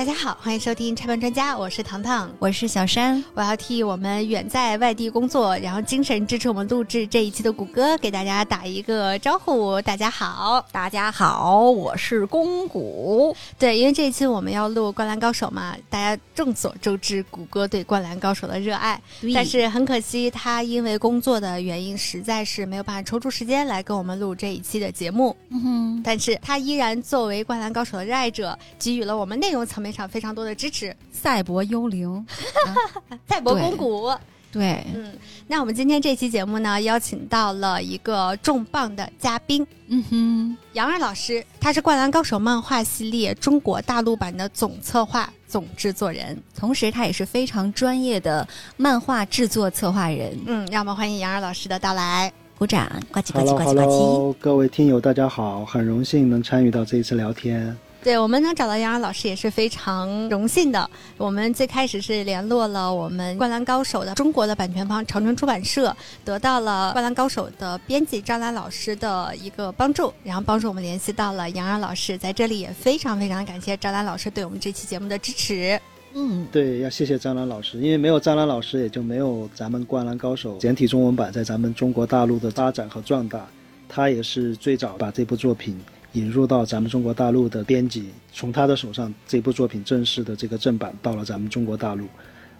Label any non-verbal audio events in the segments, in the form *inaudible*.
大家好，欢迎收听拆盘专家，我是糖糖，我是小山，我要替我们远在外地工作，然后精神支持我们录制这一期的谷歌给大家打一个招呼。大家好，大家好，我是公谷。对，因为这一期我们要录《灌篮高手》嘛，大家众所周知谷歌对《灌篮高手》的热爱，但是很可惜，他因为工作的原因，实在是没有办法抽出时间来跟我们录这一期的节目。嗯哼，但是他依然作为《灌篮高手》的热爱者，给予了我们内容层。面上非常多的支持，赛博幽灵，*laughs* 赛博公谷，对，嗯，那我们今天这期节目呢，邀请到了一个重磅的嘉宾，嗯哼，杨二老师，他是《灌篮高手》漫画系列中国大陆版的总策划、总制作人，同时他也是非常专业的漫画制作策划人。嗯，让我们欢迎杨二老师的到来，鼓掌，呱唧呱唧呱唧呱唧。各位听友，大家好，很荣幸能参与到这一次聊天。对我们能找到杨洋老师也是非常荣幸的。我们最开始是联络了我们《灌篮高手》的中国的版权方长春出版社，得到了《灌篮高手》的编辑张兰老师的一个帮助，然后帮助我们联系到了杨洋老师。在这里也非常非常感谢张兰老师对我们这期节目的支持。嗯，对，要谢谢张兰老师，因为没有张兰老师，也就没有咱们《灌篮高手》简体中文版在咱们中国大陆的发展和壮大。他也是最早把这部作品。引入到咱们中国大陆的编辑，从他的手上这部作品正式的这个正版到了咱们中国大陆，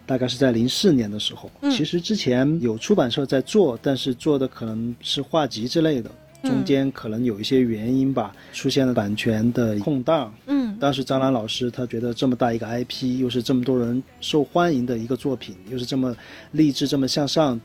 大概是在零四年的时候。其实之前有出版社在做，但是做的可能是画集之类的，中间可能有一些原因吧，出现了版权的空档。嗯，当时张兰老师他觉得这么大一个 IP，又是这么多人受欢迎的一个作品，又是这么励志、这么向上。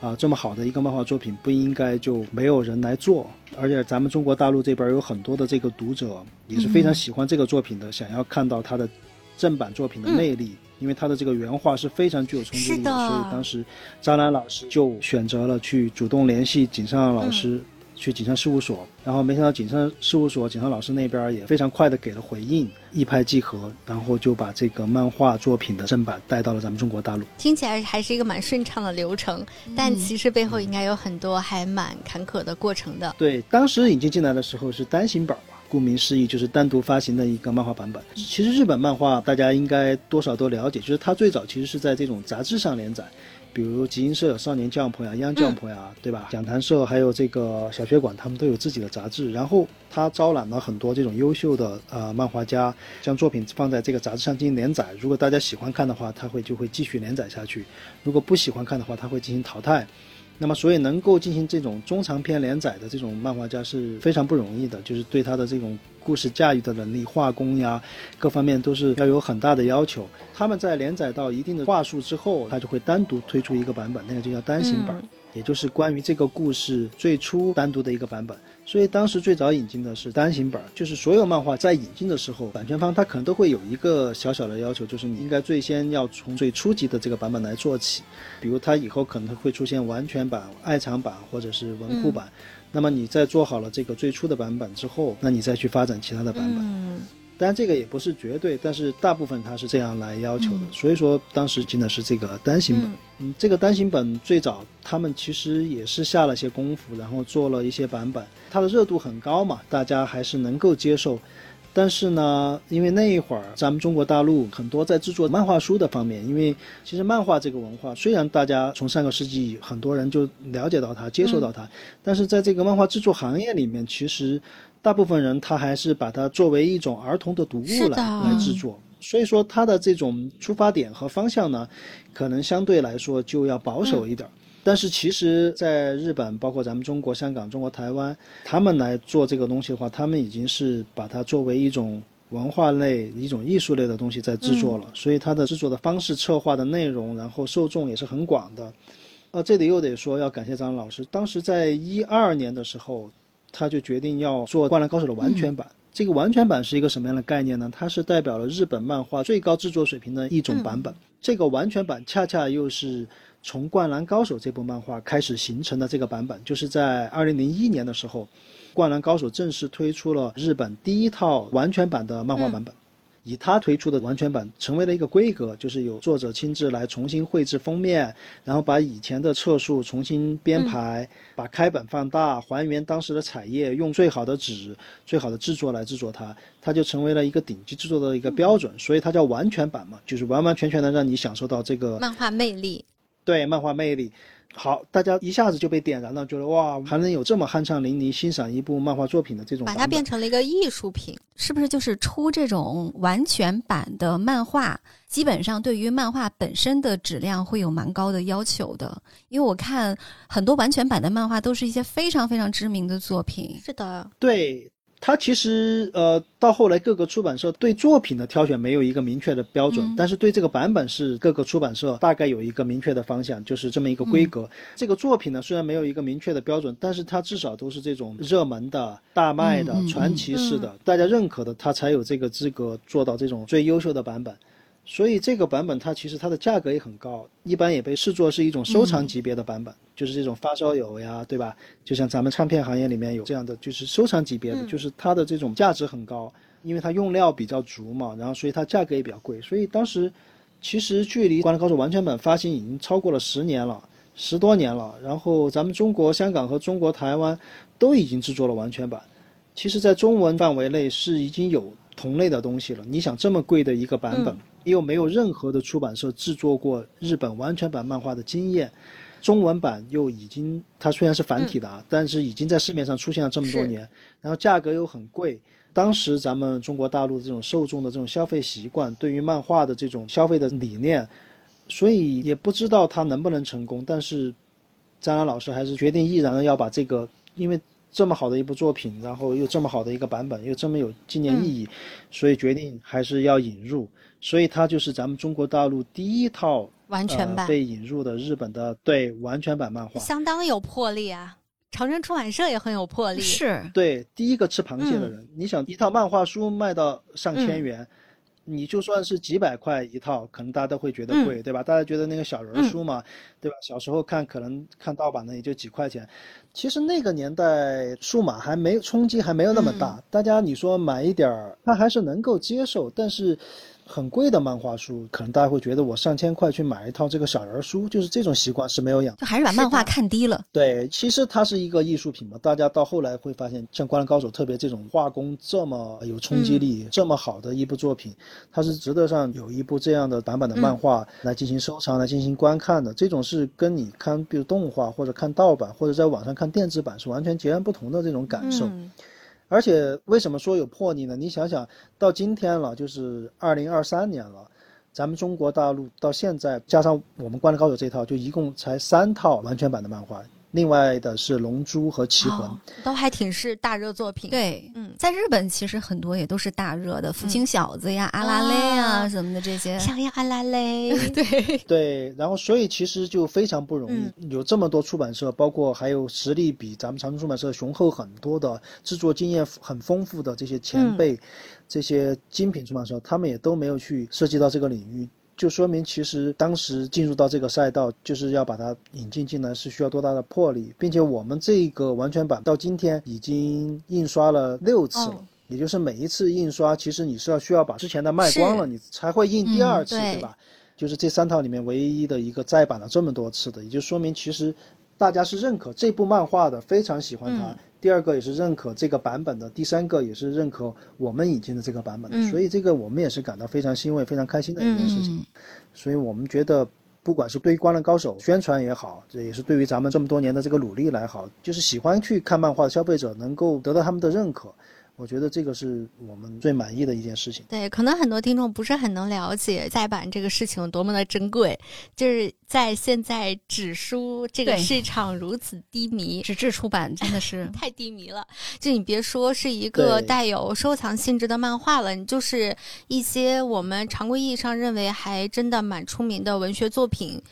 啊，这么好的一个漫画作品，不应该就没有人来做。而且咱们中国大陆这边有很多的这个读者，也是非常喜欢这个作品的，想要看到它的正版作品的魅力，因为它的这个原画是非常具有冲击力的。所以当时张兰老师就选择了去主动联系井上老师。去锦上事务所，然后没想到锦上事务所锦上老师那边也非常快的给了回应，一拍即合，然后就把这个漫画作品的正版带到了咱们中国大陆。听起来还是一个蛮顺畅的流程，但其实背后应该有很多还蛮坎坷的过程的。对，当时引进进来的时候是单行本嘛，顾名思义就是单独发行的一个漫画版本。其实日本漫画大家应该多少都了解，就是它最早其实是在这种杂志上连载。比如集英社少年 Jump 呀、Young Jump 呀，对吧？讲坛社还有这个小学馆，他们都有自己的杂志。然后他招揽了很多这种优秀的呃漫画家，将作品放在这个杂志上进行连载。如果大家喜欢看的话，他会就会继续连载下去；如果不喜欢看的话，他会进行淘汰。那么，所以能够进行这种中长篇连载的这种漫画家是非常不容易的，就是对他的这种故事驾驭的能力、画工呀，各方面都是要有很大的要求。他们在连载到一定的话数之后，他就会单独推出一个版本，那个就叫单行本，也就是关于这个故事最初单独的一个版本。所以当时最早引进的是单行本，就是所有漫画在引进的时候，版权方他可能都会有一个小小的要求，就是你应该最先要从最初级的这个版本来做起，比如它以后可能会出现完全版、爱藏版或者是文库版，那么你在做好了这个最初的版本之后，那你再去发展其他的版本。当然，这个也不是绝对，但是大部分它是这样来要求的。所以说，当时进的是这个单行本。嗯，这个单行本最早他们其实也是下了些功夫，然后做了一些版本。它的热度很高嘛，大家还是能够接受。但是呢，因为那一会儿咱们中国大陆很多在制作漫画书的方面，因为其实漫画这个文化，虽然大家从上个世纪很多人就了解到它、接受到它，但是在这个漫画制作行业里面，其实。大部分人他还是把它作为一种儿童的读物来来制作，所以说它的这种出发点和方向呢，可能相对来说就要保守一点。但是其实，在日本，包括咱们中国香港、中国台湾，他们来做这个东西的话，他们已经是把它作为一种文化类、一种艺术类的东西在制作了。所以它的制作的方式、策划的内容，然后受众也是很广的。呃，这里又得说要感谢张老师，当时在一二年的时候。他就决定要做《灌篮高手》的完全版。这个完全版是一个什么样的概念呢？它是代表了日本漫画最高制作水平的一种版本。这个完全版恰恰又是从《灌篮高手》这部漫画开始形成的这个版本，就是在二零零一年的时候，《灌篮高手》正式推出了日本第一套完全版的漫画版本。以他推出的完全版成为了一个规格，就是有作者亲自来重新绘制封面，然后把以前的册数重新编排，把开本放大，还原当时的彩页，用最好的纸、最好的制作来制作它，它就成为了一个顶级制作的一个标准，所以它叫完全版嘛，就是完完全全的让你享受到这个漫画魅力。对漫画魅力。好，大家一下子就被点燃了，觉得哇，还能有这么酣畅淋漓欣赏一部漫画作品的这种，把它变成了一个艺术品，是不是？就是出这种完全版的漫画，基本上对于漫画本身的质量会有蛮高的要求的。因为我看很多完全版的漫画都是一些非常非常知名的作品。是的，对。它其实呃，到后来各个出版社对作品的挑选没有一个明确的标准，但是对这个版本是各个出版社大概有一个明确的方向，就是这么一个规格。这个作品呢，虽然没有一个明确的标准，但是它至少都是这种热门的、大卖的、传奇式的、大家认可的，它才有这个资格做到这种最优秀的版本。所以这个版本它其实它的价格也很高，一般也被视作是一种收藏级别的版本，就是这种发烧友呀，对吧？就像咱们唱片行业里面有这样的，就是收藏级别的，就是它的这种价值很高，因为它用料比较足嘛，然后所以它价格也比较贵。所以当时其实距离《灌篮高手》完全版发行已经超过了十年了，十多年了。然后咱们中国香港和中国台湾都已经制作了完全版，其实在中文范围内是已经有同类的东西了。你想这么贵的一个版本。又没有任何的出版社制作过日本完全版漫画的经验，中文版又已经它虽然是繁体的啊，但是已经在市面上出现了这么多年，然后价格又很贵。当时咱们中国大陆的这种受众的这种消费习惯，对于漫画的这种消费的理念，所以也不知道它能不能成功。但是张兰老师还是决定毅然的要把这个，因为这么好的一部作品，然后又这么好的一个版本，又这么有纪念意义，所以决定还是要引入。所以它就是咱们中国大陆第一套完全版被引入的日本的对完全版漫画，相当有魄力啊！长城出版社也很有魄力，是对第一个吃螃蟹的人。你想一套漫画书卖到上千元，你就算是几百块一套，可能大家都会觉得贵，对吧？大家觉得那个小人书嘛，对吧？小时候看可能看盗版的也就几块钱，其实那个年代数码还没冲击还没有那么大，大家你说买一点儿，他还是能够接受，但是。很贵的漫画书，可能大家会觉得我上千块去买一套这个小人书，就是这种习惯是没有养，就还是把漫画看低了。对，其实它是一个艺术品嘛，大家到后来会发现，像《灌篮高手》特别这种画工这么有冲击力、这么好的一部作品，它是值得上有一部这样的版本的漫画来进行收藏、来进行观看的。这种是跟你看比如动画或者看盗版或者在网上看电子版是完全截然不同的这种感受。而且为什么说有魄力呢？你想想到今天了，就是二零二三年了，咱们中国大陆到现在加上我们《灌篮高手》这套，就一共才三套完全版的漫画。另外的是《龙珠》和《棋魂》，都还挺是大热作品。对，嗯，在日本其实很多也都是大热的，《福星小子》呀、阿拉蕾啊什么的这些。想要阿拉蕾，*laughs* 对对。然后，所以其实就非常不容易，有这么多出版社，包括还有实力比咱们长春出版社雄厚很多的、制作经验很丰富的这些前辈，这些精品出版社，他们也都没有去涉及到这个领域。就说明，其实当时进入到这个赛道，就是要把它引进进来，是需要多大的魄力，并且我们这个完全版到今天已经印刷了六次了，也就是每一次印刷，其实你是要需要把之前的卖光了，你才会印第二次，对吧？就是这三套里面唯一的一个再版了这么多次的，也就说明其实大家是认可这部漫画的，非常喜欢它。第二个也是认可这个版本的，第三个也是认可我们引进的这个版本的，所以这个我们也是感到非常欣慰、非常开心的一件事情。所以我们觉得，不管是对于《灌篮高手》宣传也好，这也是对于咱们这么多年的这个努力来好，就是喜欢去看漫画的消费者能够得到他们的认可。我觉得这个是我们最满意的一件事情。对，可能很多听众不是很能了解再版这个事情有多么的珍贵，就是在现在纸书这个市场如此低迷，纸质出版真的是 *laughs* 太低迷了。就你别说是一个带有收藏性质的漫画了，你就是一些我们常规意义上认为还真的蛮出名的文学作品。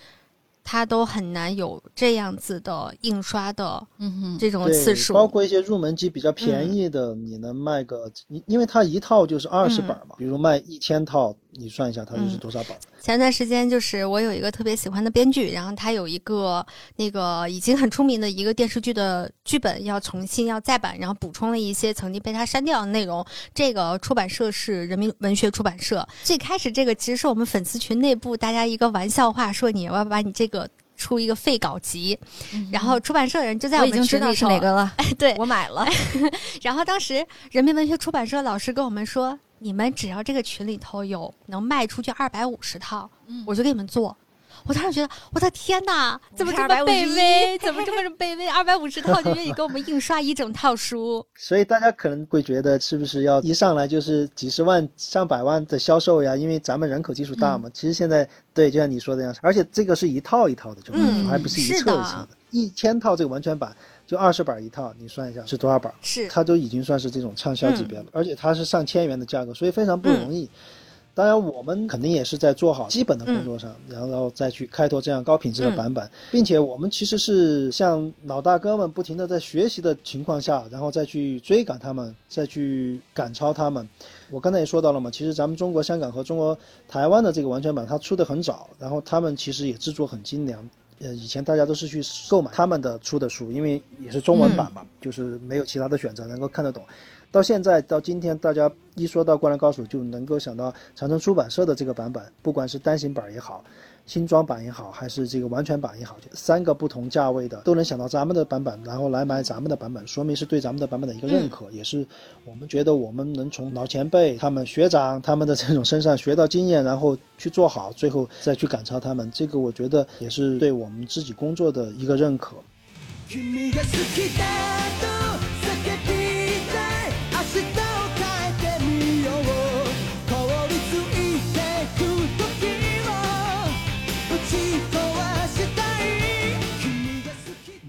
它都很难有这样子的印刷的，嗯哼，这种次数，包括一些入门级比较便宜的，你能卖个，因因为它一套就是二十本嘛，比如卖一千套，你算一下它就是多少本。前段时间就是我有一个特别喜欢的编剧，然后他有一个那个已经很出名的一个电视剧的剧本要重新要再版，然后补充了一些曾经被他删掉的内容。这个出版社是人民文学出版社。最开始这个其实是我们粉丝群内部大家一个玩笑话，说你要不要把你这个出一个废稿集，然后出版社的人就在我已经知道们群里头是哪个了，*laughs* 哎对，我买了。*laughs* 然后当时人民文学出版社老师跟我们说，你们只要这个群里头有能卖出去二百五十套，嗯我就给你们做。我当时觉得，我的天哪，怎么这么卑微？怎么这么卑微？二百五十套就愿意给我们印刷一整套书？*laughs* 所以大家可能会觉得，是不是要一上来就是几十万、上百万的销售呀？因为咱们人口基数大嘛。其实现在对，就像你说的那样，而且这个是一套一套的，就，嗯还不是一册一册的。一千套这个完全版就二十本一套，你算一下是多少本？是它都已经算是这种畅销级别了，而且它是上千元的价格，所以非常不容嗯易。当然，我们肯定也是在做好基本的工作上，然后再去开拓这样高品质的版本，并且我们其实是像老大哥们不停的在学习的情况下，然后再去追赶他们，再去赶超他们。我刚才也说到了嘛，其实咱们中国香港和中国台湾的这个完全版它出的很早，然后他们其实也制作很精良。呃，以前大家都是去购买他们的出的书，因为也是中文版嘛，就是没有其他的选择，能够看得懂。到现在到今天，大家一说到《灌篮高手》，就能够想到长城出版社的这个版本，不管是单行本也好，新装版也好，还是这个完全版也好，三个不同价位的都能想到咱们的版本，然后来买咱们的版本，说明是对咱们的版本的一个认可，也是我们觉得我们能从老前辈、他们学长他们的这种身上学到经验，然后去做好，最后再去赶超他们，这个我觉得也是对我们自己工作的一个认可。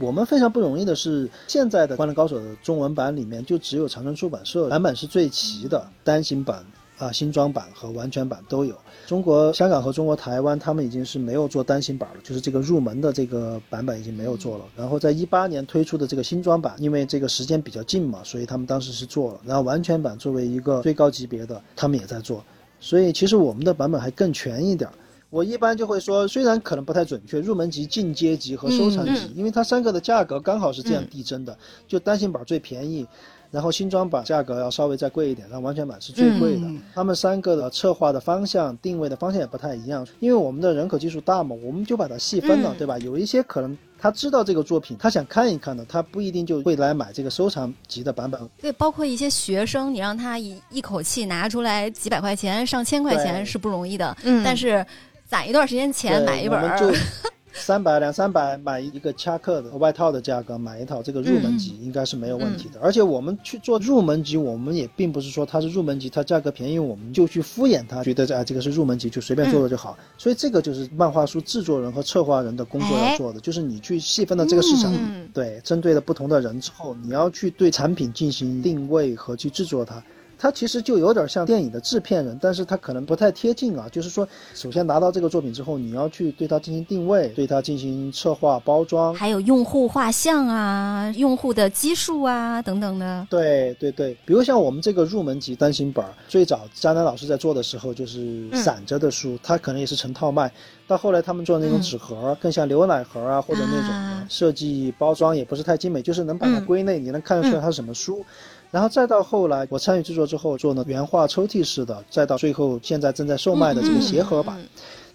我们非常不容易的是，现在的《灌篮高手》的中文版里面，就只有长城出版社版本是最齐的，单行版啊、新装版和完全版都有。中国香港和中国台湾，他们已经是没有做单行版了，就是这个入门的这个版本已经没有做了。然后在一八年推出的这个新装版，因为这个时间比较近嘛，所以他们当时是做了。然后完全版作为一个最高级别的，他们也在做。所以其实我们的版本还更全一点儿。我一般就会说，虽然可能不太准确，入门级、进阶级和收藏级，嗯因为它三个的价格刚好是这样递增的，就单行版最便宜，然后新装版价格要稍微再贵一点，然后完全版是最贵的。嗯。他们三个的策划的方向、定位的方向也不太一样，因为我们的人口基数大嘛，我们就把它细分了，嗯。对吧？有一些可能他知道这个作品，他想看一看的，他不一定就会来买这个收藏级的版本。对，包括一些学生，你让他一一口气拿出来几百块钱、上千块钱是不容易的，嗯。但是攒一段时间钱买一本儿，就三百两三百买一个恰克的外套的价格买一套这个入门级应该是没有问题的。而且我们去做入门级，我们也并不是说它是入门级，它价格便宜我们就去敷衍它，觉得啊这个是入门级就随便做做就好。所以这个就是漫画书制作人和策划人的工作要做的，就是你去细分了这个市场。嗯对，针对了不同的人之后，你要去对产品进行定位和去制作它。它其实就有点像电影的制片人，但是它可能不太贴近啊。就是说，首先拿到这个作品之后，你要去对它进行定位，对它进行策划、包装。还有用户画像啊、用户的基数啊等等的。对对对，比如像我们这个入门级单行本儿，最早张楠老师在做的时候就是散着的书，它可能也是成套卖。到后来他们做那种纸盒，更像牛奶盒啊，或者那种啊设计包装也不是太精美，就是能把它嗯归类，你能看得出来它是什么书。然后再到后来，我参与制作之后做呢原画抽屉式的，再到最后现在正在售卖的这个鞋盒版。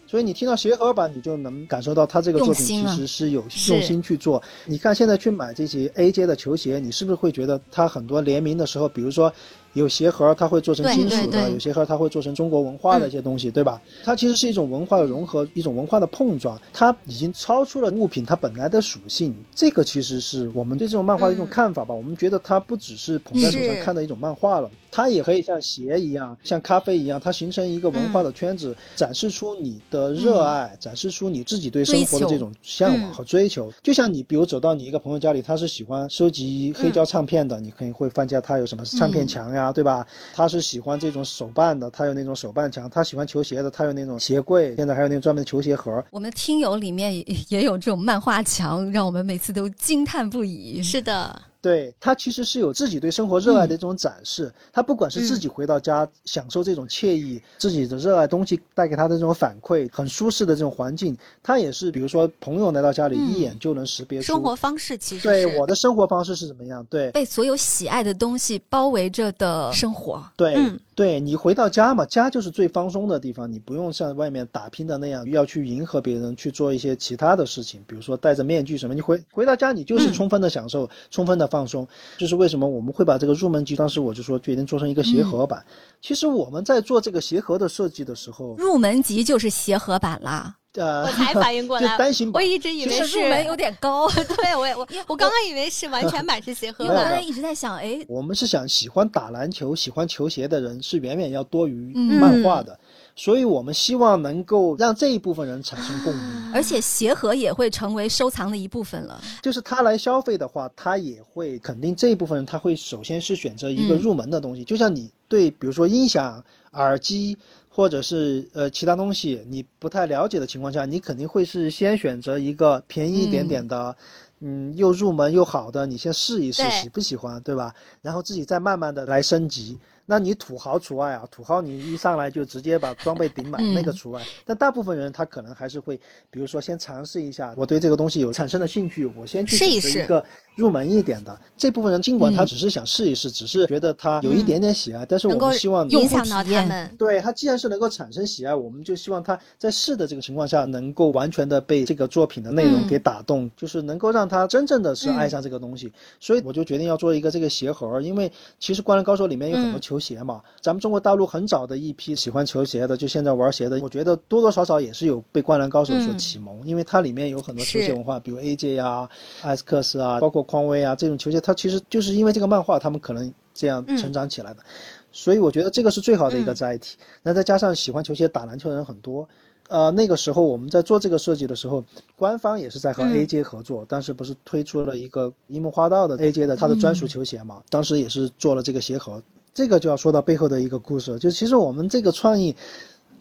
所以你听到鞋盒版，你就能感受到他这个作品其实是有用心去做。你看现在去买这些 AJ 的球鞋，你是不是会觉得它很多联名的时候，比如说有鞋盒，它会做成金属的；有鞋盒，它会做成中国文化的一些东西，对吧？它其实是一种文化的融合，一种文化的碰撞，它已经超出了物品它本来的属性。这个其实是我们对这种漫画的一种看法吧。我们觉得它不只是捧在手上看的一种漫画了，它也可以像鞋一样，像咖啡一样，它形成一个文化的圈子，展示出你的热爱，展示出你自己对生活的这种向往和追求。就像你，比如走到你一个朋友家里，他是喜欢收集黑胶唱片的，你可能会发现他有什么唱片墙呀，对吧？他是喜欢这种手办的，他有那种手办墙；他喜欢球鞋的，他有那种鞋柜。现在还有那种专门的球鞋盒。我们听友里面也也有这种漫画墙，让我们每次都惊叹不已。是的，对他其实是有自己对生活热爱的一种展示。他不管是自嗯己回到家、享受这种惬意，自己的热爱东西带给他的这种反馈，很舒适的这种环境，他也是比如说朋友来到家里，嗯一眼就能识别出生活方式其实对我的生活方式是怎么样。对被所有喜爱的东西包围着的生活。对、嗯对，你回到家嘛，家就是最放松的地方，你不用像外面打拼的那样要去迎合别人，去做一些其他的事情，比如说戴着面具什么。你回回到家，你就是嗯充分的享受，充分的放松。就是为什么我们会把这个入门级，当时我就说决定做成一个鞋盒版。其实我们在做这个鞋盒的设计的时候，入门级就是鞋盒版啦，呃我，才反应过来，*laughs* 单行版。我一直以为是入门有点高。*laughs* 对我也我我刚刚以为是完全版是鞋盒因为我刚才，一直在想，哎，我们是想喜欢打篮球、喜欢球鞋的人是远远要多于嗯漫画的，所以我们希望能够让这一部分人产生共鸣。而且鞋盒也会成为收藏的一部分了。就是他来消费的话，他也会肯定这一部分人，他会首先是选择一个嗯入门的东西。就像你对比如说音响、耳机或者是呃其他东西你不太了解的情况下，你肯定会是先选择一个便宜一点点的。嗯，又入门又好的，你先试一试，喜不喜欢，对吧？然后自己再慢慢的来升级。那你土豪除外啊，土豪你一上来就直接把装备顶满，嗯那个除外。但大部分人他可能还是会，比如说先尝试一下，我对这个东西有产生了兴趣，我先去试一试选择一个入门一点的。这部分人尽管他嗯只是想试一试，只是觉得他有一点点喜爱，但是我们希望影响到他们。对他既然是能够产生喜爱，我们就希望他在试的这个情况下，能够完全的被这个作品的内容嗯给打动，就是能够让他真正的是爱上这个东西。所以我就决定要做一个这个鞋盒，因为其实《灌篮高手》里面有很多嗯球鞋嘛，咱们中国大陆很早的一批喜欢球鞋的，就现在玩鞋的，我觉得多多少少也是有被《灌篮高手》所嗯启蒙，因为它里面有很多球鞋文化，比如 AJ 啊、艾斯克斯啊，包括匡威啊这种球鞋，它其实就是因为这个漫画，他们可能这样嗯。成长起来的。所以我觉得这个是最好的一个嗯载体。那再加上喜欢球鞋、打篮球的人很多，呃，那个时候我们在做这个设计的时候，官方也是在和嗯。AJ 合作，当时不是推出了一个樱木花道的 AJ 的他的专属球鞋嘛？当时也是做了这个鞋盒，这个就要说到背后的一个故事，就其实我们这个创意。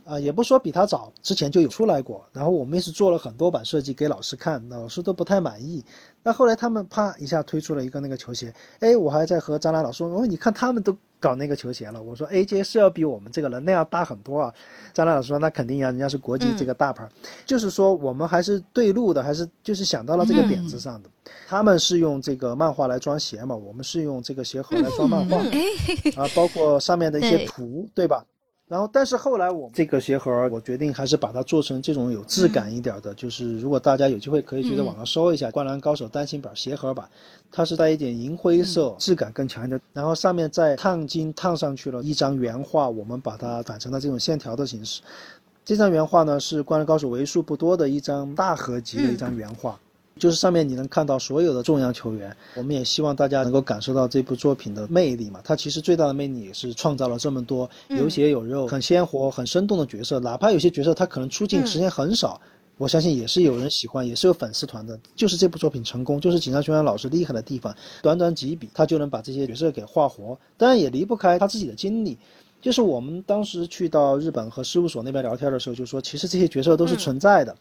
啊、也不说比他早，之前就有出来过。然后我们也是做了很多版设计给老师看，老师都不太满意。那后来他们啪一下推出了一个那个球鞋，哎，我还在和张兰老师说，哦，你看他们都搞那个球鞋了。我说 AJ 是要比我们这个人那要大很多啊。张兰老师说那肯定呀，人家是国际这个大牌，就是说我们还是对路的，还是就是想到了这个点子上的。他们是用这个漫画来装鞋嘛，我们是用这个鞋盒来装漫画。哎，啊，包括上面的一些对图，对吧？然后，但是后来我这个鞋盒，我决定还是把它做成这种有质感一点的。就是如果大家有机会，可以去在网上搜一下《灌篮高手》单行本鞋盒版，它是带一点银灰色，质感更强一点。然后上面再烫金烫上去了一张原画，我们把它反成了这种线条的形式。这张原画呢是《灌篮高手》为数不多的一张大合集的一张原画。就是上面你能看到所有的重要球员，我们也希望大家能够感受到这部作品的魅力嘛。它其实最大的魅力也是创造了这么多有血有肉、很鲜活、很生动的角色，哪怕有些角色他可能出镜时间很少。我相信也是有人喜欢，也是有粉丝团的。就是这部作品成功，就是井上雄彦老师厉害的地方，短短几笔他就能把这些角色给画活。当然也离不开他自己的经历，就是我们当时去到日本和事务所那边聊天的时候，就说其实这些角色都是存在的，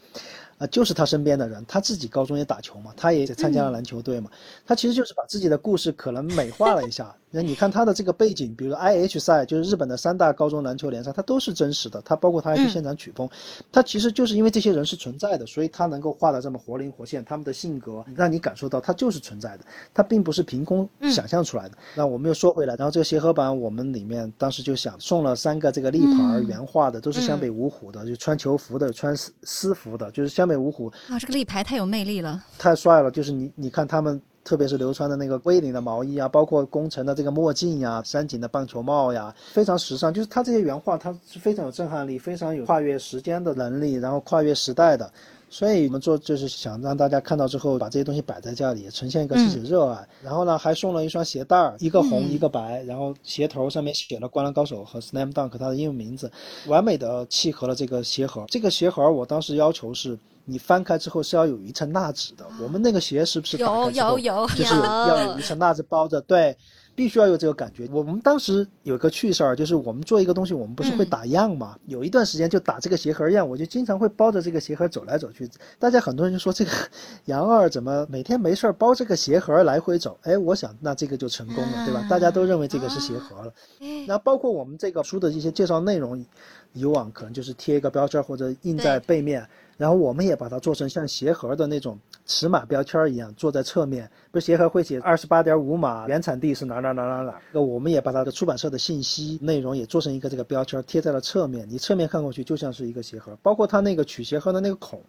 啊、就是他身边的人，他自己高中也打球嘛，他也参加了篮球队嘛，他其实就是把自己的故事可能美化了一下。*laughs* 那你看他的这个背景，比如 IH 赛，就是日本的三大高中篮球联赛，它都是真实的，他包括他还去现场曲风，他其实就是因为这些人是存在的，所以他能够画的这么活灵活现，他们的性格让你感受到他就是存在的，他并不是凭空想象出来的。那我们又说回来，然后这个协和版我们里面当时就想送了三个这个立牌原画的，都是湘北五虎的，就穿球服的，穿私私服的，就是湘北五虎啊，这个立牌太有魅力了。太帅了，就是你你看他们。特别是流川的那个龟领的毛衣啊，包括宫城的这个墨镜呀、山井的棒球帽呀，非常时尚。就是他这些原画，它是非常有震撼力，非常有跨越时间的能力，然后跨越时代的。所以我们做就是想让大家看到之后，把这些东西摆在家里，呈现一个自己的热爱。然后呢，还送了一双鞋带儿，一个红、一个白，然后鞋头上面写了《灌篮高手》和 Slam Dunk 它的英文名字，完美的契合了这个鞋盒。这个鞋盒我当时要求是。你翻开之后是要有一层蜡纸的，我们那个鞋是不是有有有就是要有一层蜡纸包着？对，必须要有这个感觉。我们当时有个趣事儿，就是我们做一个东西，我们不是会打样嘛？有一段时间就打这个鞋盒样，我就经常会包着这个鞋盒走来走去。大家很多人就说这个杨二怎么每天没事儿包这个鞋盒来回走？哎，我想那这个就成功了，对吧？大家都认为这个是鞋盒了。那包括我们这个书的一些介绍内容，以往可能就是贴一个标签儿或者印在背面，然后我们也把它做成像鞋盒的那种尺码标签一样，做在侧面。不是鞋盒会写二十八点五码，原产地是哪哪哪哪哪。那我们也把它的出版社的信息内容也做成一个这个标签，贴在了侧面。你侧面看过去就像是一个鞋盒，包括它那个取鞋盒的那个孔。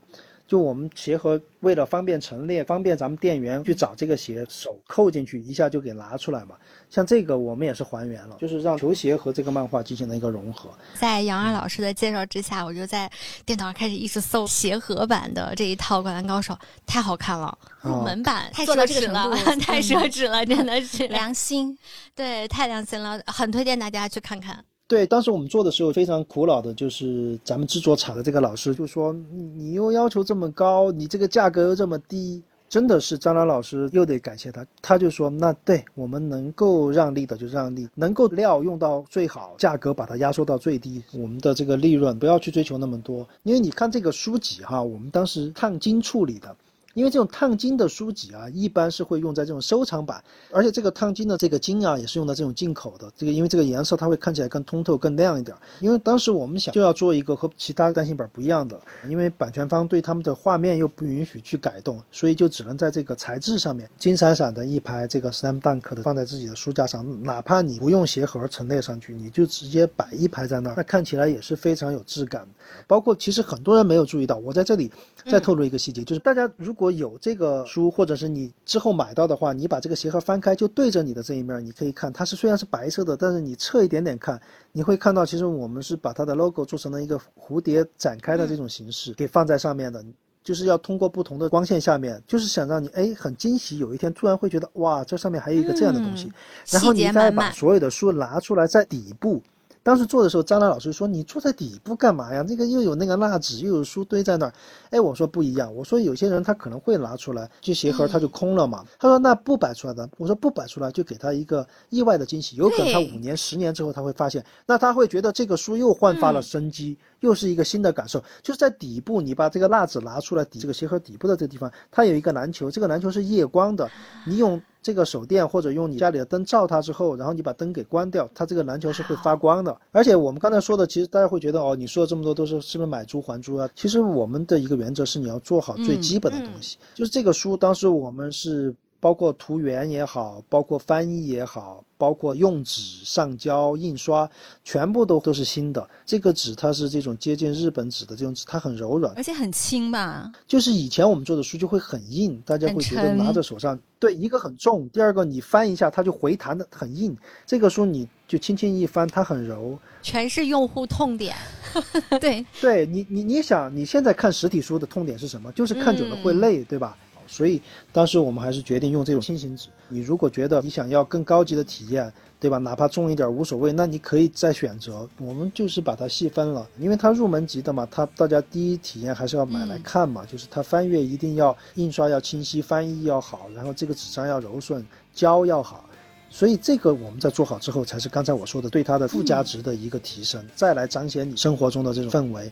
就我们鞋盒为了方便陈列，方便咱们店员去找这个鞋，手扣进去一下就给拿出来嘛。像这个我们也是还原了，就是让球鞋和这个漫画进行了一个融合。在杨二老师的介绍之下，我就在电脑上开始一直搜鞋盒版的这一套《灌篮高手》，太好看了，入门版太做到这个奢侈了，程 *laughs* 度太奢侈了，真的是 *laughs* 良心。对，太良心了，很推荐大家去看看。对，当时我们做的时候非常苦恼的，就是咱们制作厂的这个老师就说：“你你又要求这么高，你这个价格又这么低。”真的是张兰老师又得感谢他，他就说：“那对我们能够让利的就让利，能够料用到最好，价格把它压缩到最低，我们的这个利润不要去追求那么多。因为你看这个书籍哈，我们当时烫金处理的。”因为这种烫金的书籍啊，一般是会用在这种收藏版，而且这个烫金的这个金啊，也是用的这种进口的。这个因为这个颜色它会看起来更通透、更亮一点。因为当时我们想就要做一个和其他单行本不一样的，因为版权方对他们的画面又不允许去改动，所以就只能在这个材质上面金闪闪的一排这个 slam dunk 的放在自己的书架上，哪怕你不用鞋盒陈列上去，你就直接摆一排在那儿，那看起来也是非常有质感。包括其实很多人没有注意到，我在这里再透露一个细节，就是大家如果如果有这个书，或者是你之后买到的话，你把这个鞋盒翻开，就对着你的这一面，你可以看，它是虽然是白色的，但是你侧一点点看，你会看到，其实我们是把它的 logo 做成了一个蝴蝶展开的这种形式，给放在上面的。就是要通过不同的光线下面，就是想让你哎很惊喜，有一天突然会觉得哇，这上面还有一个这样的东西，然后你再把所有的书拿出来在底部。当时做的时候，张兰老师说：“你坐在底部干嘛呀？那个又有那个蜡纸，又有书堆在那儿。”哎，我说不一样。我说有些人他可能会拿出来，就鞋盒他就空了嘛。他说那不摆出来的。我说不摆出来，就给他一个意外的惊喜。有可能他五年、十年之后他会发现，那他会觉得这个书又焕发了生机，又是一个新的感受。就是在底部，你把这个蜡纸拿出来，底这个鞋盒底部的这个地方，它有一个篮球，这个篮球是夜光的，你用。这个手电或者用你家里的灯照它之后，然后你把灯给关掉，它这个篮球是会发光的。而且我们刚才说的，其实大家会觉得哦，你说的这么多都是是不是买珠还珠啊？其实我们的一个原则是你要做好最基本的东西。就是这个书，当时我们是包括图源也好，包括翻译也好，包括用纸、上胶、印刷，全部都都是新的。这个纸它是这种接近日本纸的这种纸，它很柔软，而且很轻吧？就是以前我们做的书就会很硬，大家会觉得拿在手上，对，一个很重，第二个你翻一下它就回弹的很硬。这个书你就轻轻一翻，它很柔。全是用户痛点。*laughs* 对，对你，你你想，你现在看实体书的痛点是什么？就是看久了会累，对吧？所以当时我们还是决定用这种轻型纸。你如果觉得你想要更高级的体验，对吧？哪怕重一点无所谓，那你可以再选择。我们就是把它细分了，因为它入门级的嘛，它大家第一体验还是要买来看嘛，就是它翻阅一定要印刷要清晰，翻译要好，然后这个纸张要柔顺，胶要好。所以这个我们在做好之后，才是刚才我说的对它的附加值的一个提升，再来彰显你生活中的这种氛围。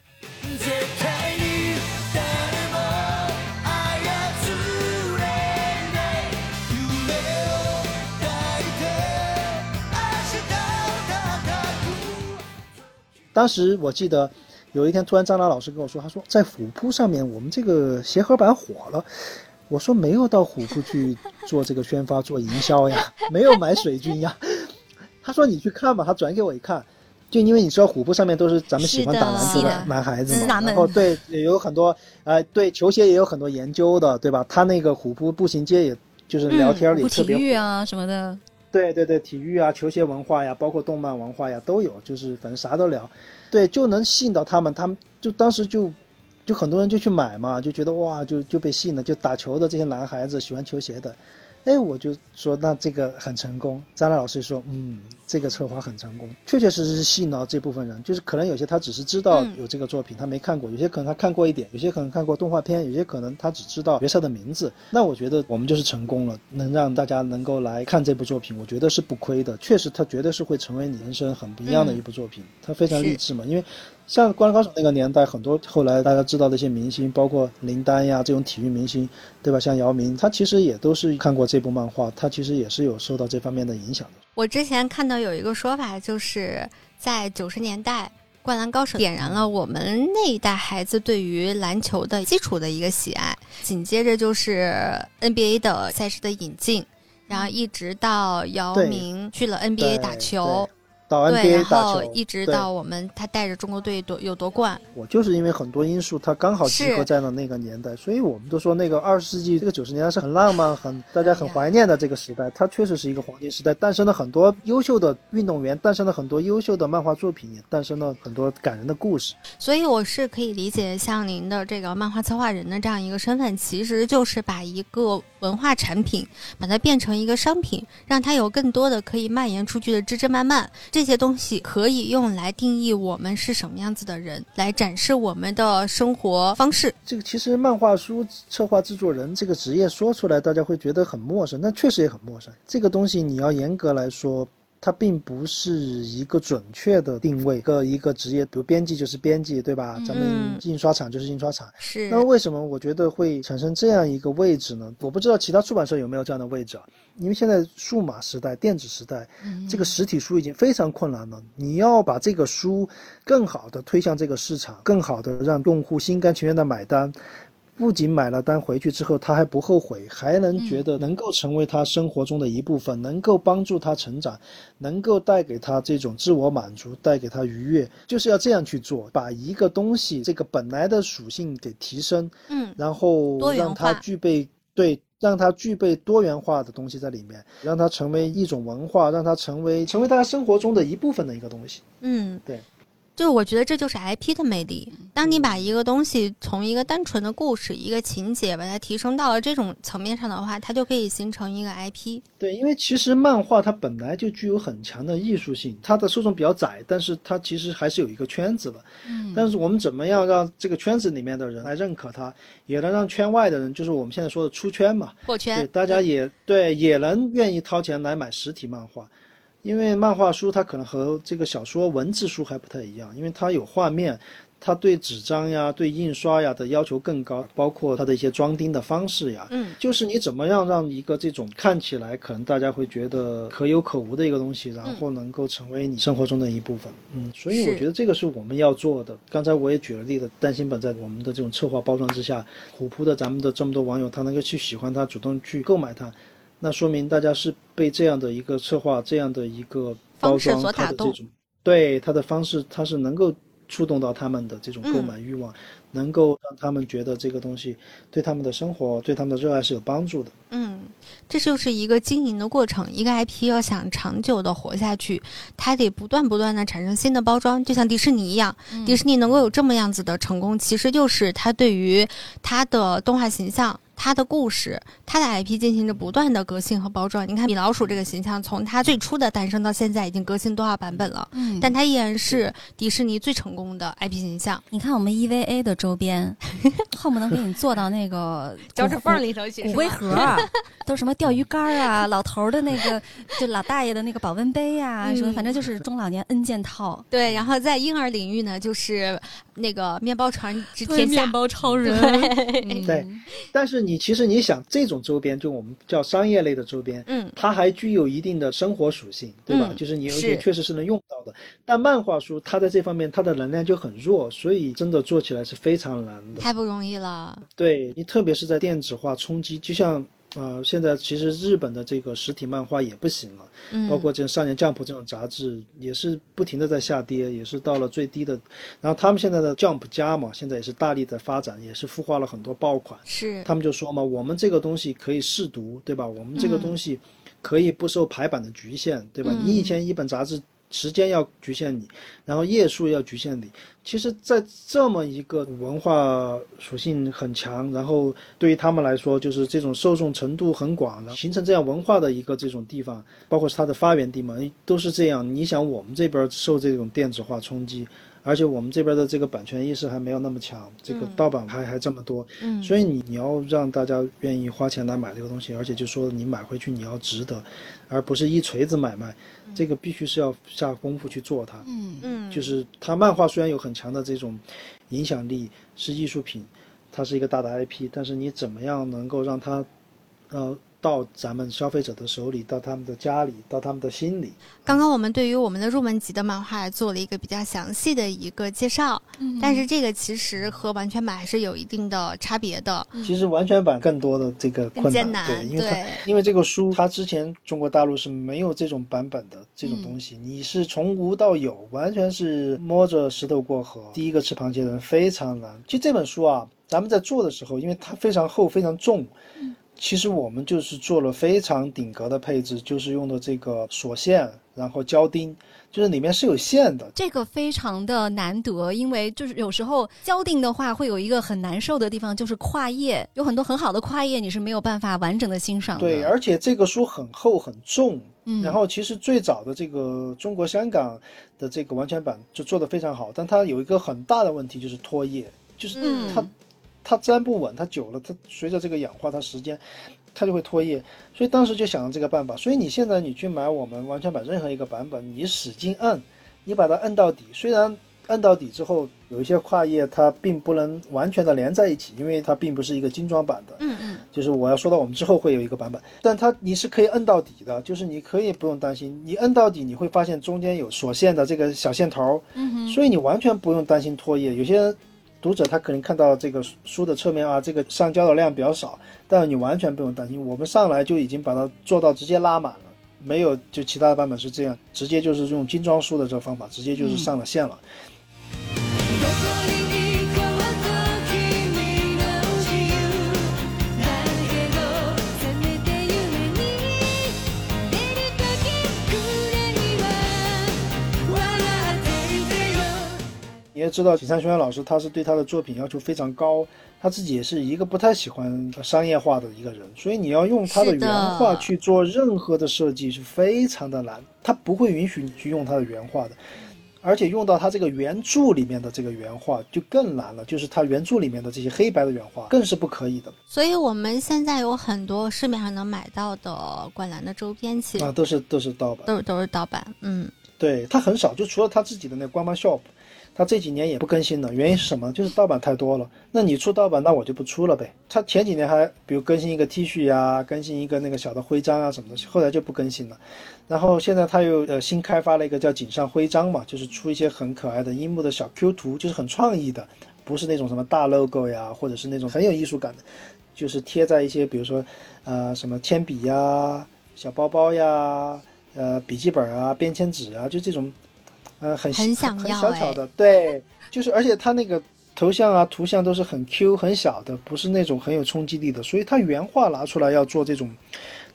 当时我记得有一天，突然张兰老师跟我说，他说在虎扑上面我们这个鞋盒版火了。我说没有到虎扑去做这个宣发、做营销呀，*laughs* 没有买水军呀。*laughs* 他说你去看吧，他转给我一看，就因为你知道虎扑上面都是咱们喜欢打篮球的男孩子嘛，然后对也有很多呃对球鞋也有很多研究的，对吧？他那个虎扑步行街也就是聊天里体特别火育啊什么的，对对对，体育啊、球鞋文化呀，包括动漫文化呀，都有，就是反正啥都聊，对，就能吸引到他们，他们就当时就，就很多人就去买嘛，就觉得哇，就就被吸引了，就打球的这些男孩子，喜欢球鞋的，哎，我就说那这个很成功。张兰老师说，嗯，这个策划很成功，确确实实是吸引到这部分人。就是可能有些他只是知道嗯有这个作品，他没看过；有些可能他看过一点，有些可能看过动画片，有些可能他只知道角色的名字。那我觉得我们就是成功了，能让大家能够来看这部作品，我觉得是不亏的。确实，它绝对是会成为你人生很不一样的一部作品。它非常励志嘛，因为像《灌篮高手》那个年代，很多后来大家知道的一些明星，包括林丹呀这种体育明星，对吧？像姚明，他其实也都是看过这部漫画，他其实也是有受到这方面的影响的。我之前看到有一个说法，就是在九十年代，《灌篮高手》点燃了我们那一代孩子对于篮球的基础的一个喜爱。紧接着就是 NBA 的赛事的引进，然后一直到姚明去了 NBA 打球，对到对，NBA 然打球，后一直到我们他带着中国队夺有夺冠。我就是因为很多因素，他刚好集合在了那个年代，所以我们都说那个二十世纪这个九十年代是很浪漫、很大家很怀念的这个时代。它确实是一个黄金时代，诞生了很多优秀的运动员，诞生了很多优秀的漫画作品，也诞生了很多感人的故事。所以我是可以理解，像您的这个漫画策划人的这样一个身份，其实就是把一个文化产品，把它变成一个商品，让它有更多的可以蔓延出去的枝枝蔓蔓。这这些东西可以用来定义我们是什么样子的人，来展示我们的生活方式。这个其实漫画书策划制作人这个职业说出来，大家会觉得很陌生，但确实也很陌生。这个东西你要严格来说。它并不是一个准确的定位，一个一个职业，比如编辑就是编辑，对吧？咱们嗯印刷厂就是印刷厂。是那么为什么我觉得会产生这样一个位置呢？我不知道其他出版社有没有这样的位置啊？因为现在数码时代、电子时代，这个实体书已经非常困难了。你要把这个书更好的推向这个市场，更好的让用户心甘情愿的买单。不仅买了单回去之后，他还不后悔，还能觉得能够成为他生活中的一部分，能够帮助他成长，能够带给他这种自我满足，带给他愉悦，就是要这样去做，把一个东西这个本来的属性给提升，嗯，然后让它具备对，让它具备多元化的东西在里面，让它成为一种文化，让它成为成为大家生活中的一部分的一个东西。嗯，对。就是我觉得这就是 IP 的魅力。当你把一个东西从一个单纯的故事、一个情节，把它提升到了这种层面上的话，它就可以形成一个 IP。对，因为其实漫画它本来就具有很强的艺术性，它的受众比较窄，但是它其实还是有一个圈子的。嗯但是我们怎么样让这个圈子里面的人来认可它，也能让圈外的人，就是我们现在说的出圈嘛，破圈，大家也对也能愿意掏钱来买实体漫画，因为漫画书它可能和这个小说文字书还不太一样，因为它有画面，它对纸张呀、对印刷呀的要求更高，包括它的一些装订的方式呀，嗯，就是你怎么样让一个这种看起来可能大家会觉得可有可无的一个东西，然后能够成为你生活中的一部分。嗯，所以我觉得这个是我们要做的。刚才我也举了例子，单行本在我们的这种策划包装之下，虎扑的咱们的这么多网友，他能够去喜欢它，主动去购买它，那说明大家是被这样的一个策划、这样的一个包方式装，所打动它的这种对它的方式，它是能够触动到他们的这种购买欲望，能够让他们觉得这个东西对他们的生活、对他们的热爱是有帮助的。嗯，这就是一个经营的过程。一个 IP 要想长久的活下去，它得不断不断的产生新的包装，就像迪士尼一样。迪士尼能够有这么样子的成功，其实就是它对于它的动画形象。它的故事，它的 IP 进行着不断的革新和包装。你看米老鼠这个形象，从它最初的诞生到现在，已经革新多少版本了？嗯但它依然是迪士尼最成功的 IP 形象。你看我们 EVA 的周边，恨不能给你做到那个 *laughs* 脚趾缝里头去骨灰盒儿，*laughs* 都什么钓鱼竿儿啊，老头的那个，就老大爷的那个保温杯呀、什么，嗯反正就是中老年 N 件套。对，然后在婴儿领域呢，就是那个面包船之天下。包超人，*laughs* 对对但是你其实你想，这种周边就我们叫商业类的周边，嗯，它还具有一定的生活属性，对吧？嗯就是你有是些确实是能用到的。但漫画书它在这方面它的能量就很弱，所以真的做起来是非常难的。太不容易了。对你，特别是在电子化冲击，就像呃，现在其实日本的这个实体漫画也不行了，嗯，包括这少年 Jump 这种杂志也是不停的在下跌，也是到了最低的。然后他们现在的 Jump 加嘛，现在也是大力的发展，也是孵化了很多爆款。是他们就说嘛，我们这个东西可以试读，对吧？我们这个嗯东西可以不受排版的局限，对吧？嗯你以前一本杂志时间要局限你，然后页数要局限你。其实，在这么一个文化属性很强，然后对于他们来说，就是这种受众程度很广的，形成这样文化的一个这种地方，包括是它的发源地嘛，都是这样。你想，我们这边受这种电子化冲击，而且我们这边的这个版权意识还没有那么强，这个盗版还还这么多，嗯，所以你你要让大家愿意花钱来买这个东西，而且就说你买回去你要值得，而不是一锤子买卖，这个必须是要下功夫去做它。嗯。嗯，就是它漫画虽然有很强的这种影响力，是艺术品，它是一个大的 IP，但是你怎么样能够让它，呃，到咱们消费者的手里，到他们的家里，到他们的心里？刚刚我们对于我们的入门级的漫画做了一个比较详细的一个介绍，嗯但是这个其实和完全版还是有一定的差别的，其实完全版更多的这个困难，难，对，因为它因为这个书，它之前中国大陆是没有这种版本的这种东西，你是从无到有，完全是摸着石头过河。第一个吃螃蟹的人非常难。其实这本书啊，咱们在做的时候，因为它非常厚、非常重，其实我们就是做了非常顶格的配置，就是用的这个锁线，然后胶钉，就是里面是有线的，这个非常的难得，因为就是有时候胶钉的话会有一个很难受的地方，就是跨页，有很多很好的跨页你是没有办法完整的欣赏的。对，而且这个书很厚很重，嗯然后其实最早的这个中国香港的这个完全版就做得非常好，但它有一个很大的问题就是脱页，就是嗯它、它粘不稳，它久了它随着这个氧化，它时间它就会脱液，所以当时就想了这个办法。所以你现在你去买我们完全版任何一个版本，你使劲摁，你把它摁到底，虽然摁到底之后有一些跨页它并不能完全的连在一起，因为它并不是一个精装版的，嗯嗯，就是我要说到我们之后会有一个版本，但它你是可以摁到底的，就是你可以不用担心，你摁到底你会发现中间有锁线的这个小线头，嗯所以你完全不用担心脱页。有些读者他可能看到这个书的侧面啊，这个上交的量比较少，但你完全不用担心，我们上来就已经把它做到直接拉满了。没有，就其他的版本是这样，直接就是用精装书的这个方法，直接就是上了线了。你也知道，井上雄彦老师他是对他的作品要求非常高，他自己也是一个不太喜欢商业化的一个人，所以你要用他的原画去做任何的设计是非常的难，他不会允许你去用他的原画的，而且用到他这个原著里面的这个原画就更难了，就是他原著里面的这些黑白的原画更是不可以的。所以我们现在有很多市面上能买到的灌篮的周边，其实啊，都是都是盗版。都是都是盗版，嗯，对他很少，就除了他自己的那个官方 shop，他这几年也不更新了，原因是什么？就是盗版太多了。那你出盗版，那我就不出了呗。他前几年还比如更新一个 T 恤呀，更新一个那个小的徽章啊什么的，后来就不更新了。然后现在他又呃新开发了一个叫井上徽章嘛，就是出一些很可爱的樱木的小 Q 图，就是很创意的，不是那种什么大 logo 呀，或者是那种很有艺术感的，就是贴在一些比如说呃什么铅笔呀、小包包呀、呃笔记本啊、便签纸啊，就这种呃很很小巧的，对，就是而且它那个头像啊、图像都是很 Q 很小的，不是那种很有冲击力的，所以它原画拿出来要做这种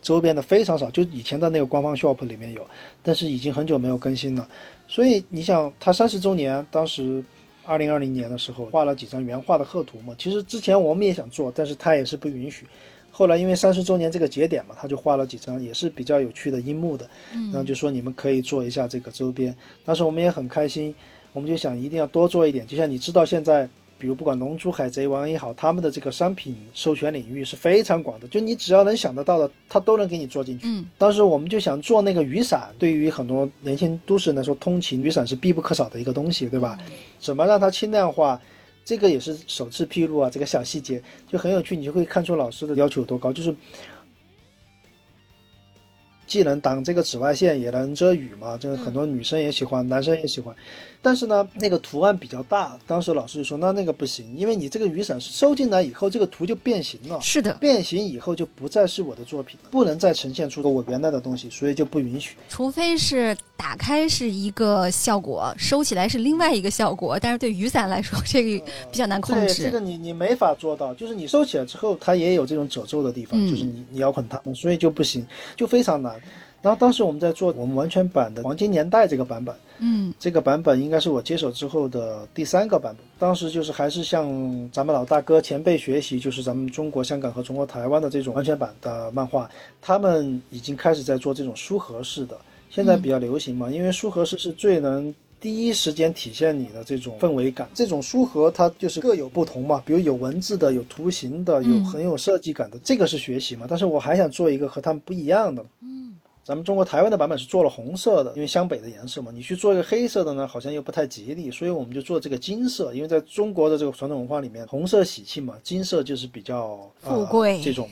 周边的非常少，就以前的那个官方 shop 里面有，但是已经很久没有更新了。所以你想，它三十周年，当时二零二零年的时候画了几张原画的贺图嘛，其实之前我们也想做，但是它也是不允许。后来因为三十周年这个节点嘛，他就画了几张也是比较有趣的樱木的，然后就说你们可以做一下这个周边。当时我们也很开心，我们就想一定要多做一点。就像你知道现在，比如不管龙珠、海贼王也好，他们的这个商品授权领域是非常广的，就你只要能想得到的，他都能给你做进去。嗯，当时我们就想做那个雨伞，对于很多年轻都市人来说，通勤雨伞是必不可少的一个东西，对吧？怎么让它轻量化？这个也是首次披露啊，这个小细节就很有趣，你就会看出老师的要求有多高，就是既能挡这个紫外线，也能遮雨嘛，这个很多女生也喜欢，男生也喜欢。但是呢，那个图案比较大，当时老师就说那那个不行，因为你这个雨伞收进来以后，这个图就变形了。是的，变形以后就不再是我的作品了，不能再呈现出我原来的东西，所以就不允许。除非是打开是一个效果，收起来是另外一个效果，但是对雨伞来说，这个比较难控对，制。这个你你没法做到，就是你收起来之后，它也有这种褶皱的地方，嗯就是你你要捆它，所以就不行，就非常难。然后当时我们在做我们完全版的黄金年代这个版本，嗯这个版本应该是我接手之后的第三个版本。当时就是还是向咱们老大哥前辈学习，就是咱们中国香港和中国台湾的这种完全版的漫画，他们已经开始在做这种书盒式的，现在比较流行嘛，因为书盒式是最能。第一时间体现你的这种氛围感，这种书盒它就是各有不同嘛，比如有文字的，有图形的，有嗯很有设计感的，这个是学习嘛。但是我还想做一个和他们不一样的，咱们中国台湾的版本是做了红色的，因为湘北的颜色嘛。你去做一个黑色的呢，好像又不太吉利，所以我们就做这个金色。因为在中国的这个传统文化里面，红色喜庆嘛，金色就是比较、呃富贵这种，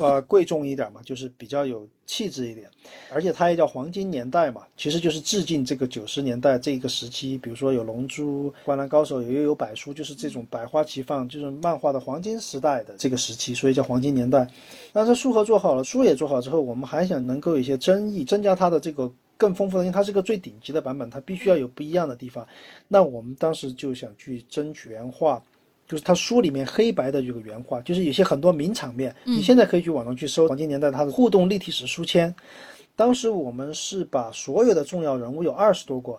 呃贵重一点嘛，就是比较有气质一点。而且它也叫黄金年代嘛，其实就是致敬这个九十年代这个时期，比如说有龙珠、灌篮高手，也有百书，就是这种百花齐放，就是漫画的黄金时代的这个时期，所以叫黄金年代。那这书盒做好了，书也做好之后，我们还想能够有一些争议，增加它的这个更丰富的，因为它是个最顶级的版本，它必须要有不一样的地方。那我们当时就想去争取原画，就是他书里面黑白的这个原画，就是有些很多名场面，你现在可以去网上去搜黄金年代它的互动立体史书签。当时我们是把所有的重要人物有二十多个，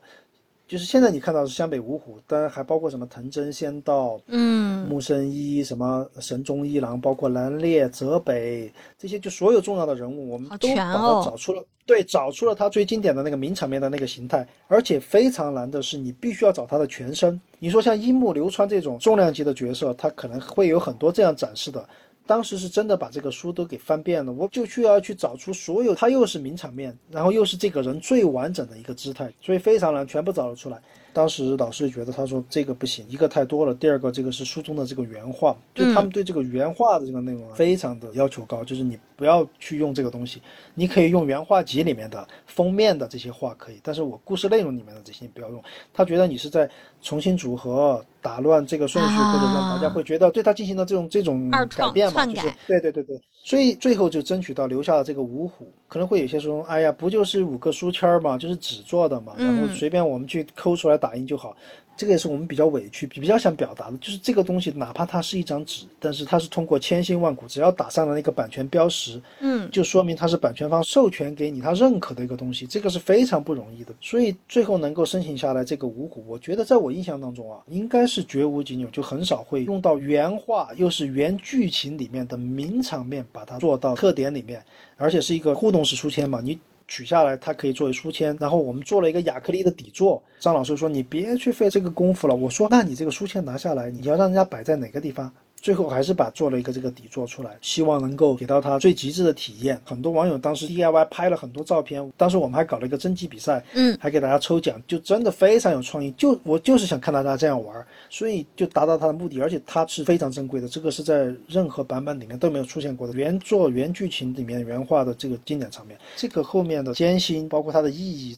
就是现在你看到是湘北五虎，当然还包括什么藤真仙道、嗯木生一、什么神宗一郎，包括南烈、泽北这些，就所有重要的人物，我们都把它找出了。对，找出了他最经典的那个名场面的那个形态，而且非常难的是，你必须要找他的全身。你说像樱木流川这种重量级的角色，他可能会有很多这样展示的。当时是真的把这个书都给翻遍了，我就需要去找出所有，他又是名场面，然后又是这个人最完整的一个姿态，所以非常难，全部找了出来。当时老师觉得他说这个不行，一个太多了，第二个这个是书中的这个原话，就他们对这个原话的这个内容啊非常的要求高，就是你不要去用这个东西，你可以用原画集里面的封面的这些画可以，但是我故事内容里面的这些你不要用。他觉得你是在重新组合、打乱这个顺序，啊或者让大家会觉得对他进行了这种这种改变嘛，就是对对对对，所以最后就争取到留下了这个五虎。可能会有些说，哎呀，不就是五个书签儿嘛，就是纸做的嘛，然后嗯随便我们去抠出来打印就好。这个也是我们比较委屈、比较想表达的，就是这个东西，哪怕它是一张纸，但是它是通过千辛万苦，只要打上了那个版权标识，嗯就说明它是版权方授权给你，他认可的一个东西，这个是非常不容易的。所以最后能够申请下来这个五谷，我觉得在我印象当中啊，应该是绝无仅有，就很少会用到原话，又是原剧情里面的名场面，把它做到特点里面，而且是一个互动式书签嘛，你。取下来，它可以作为书签。然后我们做了一个亚克力的底座。张老师说：“你别去费这个功夫了。”我说：“那你这个书签拿下来，你要让人家摆在哪个地方？”最后还是把做了一个这个底座出来，希望能够给到他最极致的体验。很多网友当时 DIY 拍了很多照片，当时我们还搞了一个征集比赛，嗯，还给大家抽奖，就真的非常有创意。就我就是想看大家这样玩，所以就达到他的目的，而且它是非常珍贵的，这个是在任何版本里面都没有出现过的。原作原剧情里面原画的这个经典场面，这个后面的艰辛，包括它的意义。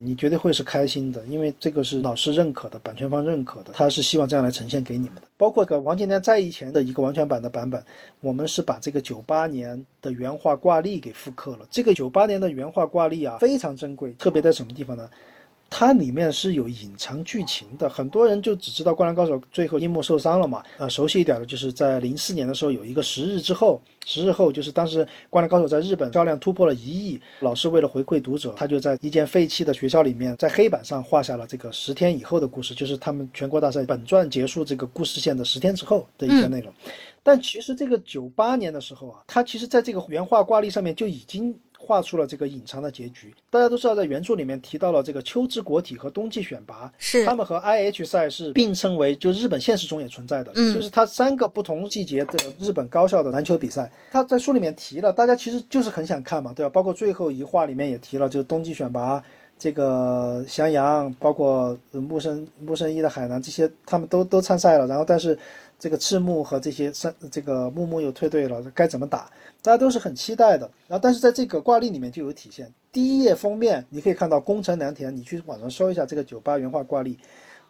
你绝对会是开心的，因为这个是老师认可的，版权方认可的，他是希望这样来呈现给你们的。包括个王健林在以前的一个完全版的版本，我们是把这个九八年的原画挂历给复刻了。这个九八年的原画挂历啊，非常珍贵，特别在什么地方呢？它里面是有隐藏剧情的，很多人就只知道《灌篮高手》最后樱木受伤了嘛。呃，熟悉一点的就是在零四年的时候有一个十日之后，十日后就是当时《灌篮高手》在日本销量突破了一亿，老师为了回馈读者，他就在一间废弃的学校里面，在黑板上画下了这个十天以后的故事，就是他们全国大赛本传结束这个故事线的十天之后的一些内容。但其实这个九八年的时候啊，他其实在这个原画挂历上面就已经。画出了这个隐藏的结局。大家都知道，在原著里面提到了这个秋之国体和冬季选拔，是他们和 IH 赛是并称为，就日本现实中也存在的，嗯就是它三个不同季节的日本高校的篮球比赛。他在书里面提了，大家其实就是很想看嘛，对吧？包括最后一话里面也提了，就是冬季选拔。这个翔阳，包括呃木生木生一的海南这些，他们都都参赛了。然后，但是这个赤木和这些三这个木木又退队了，该怎么打？大家都是很期待的。然后，但是在这个挂历里面就有体现。第一页封面你可以看到宫城良田，你去网上搜一下这个九八原画挂历，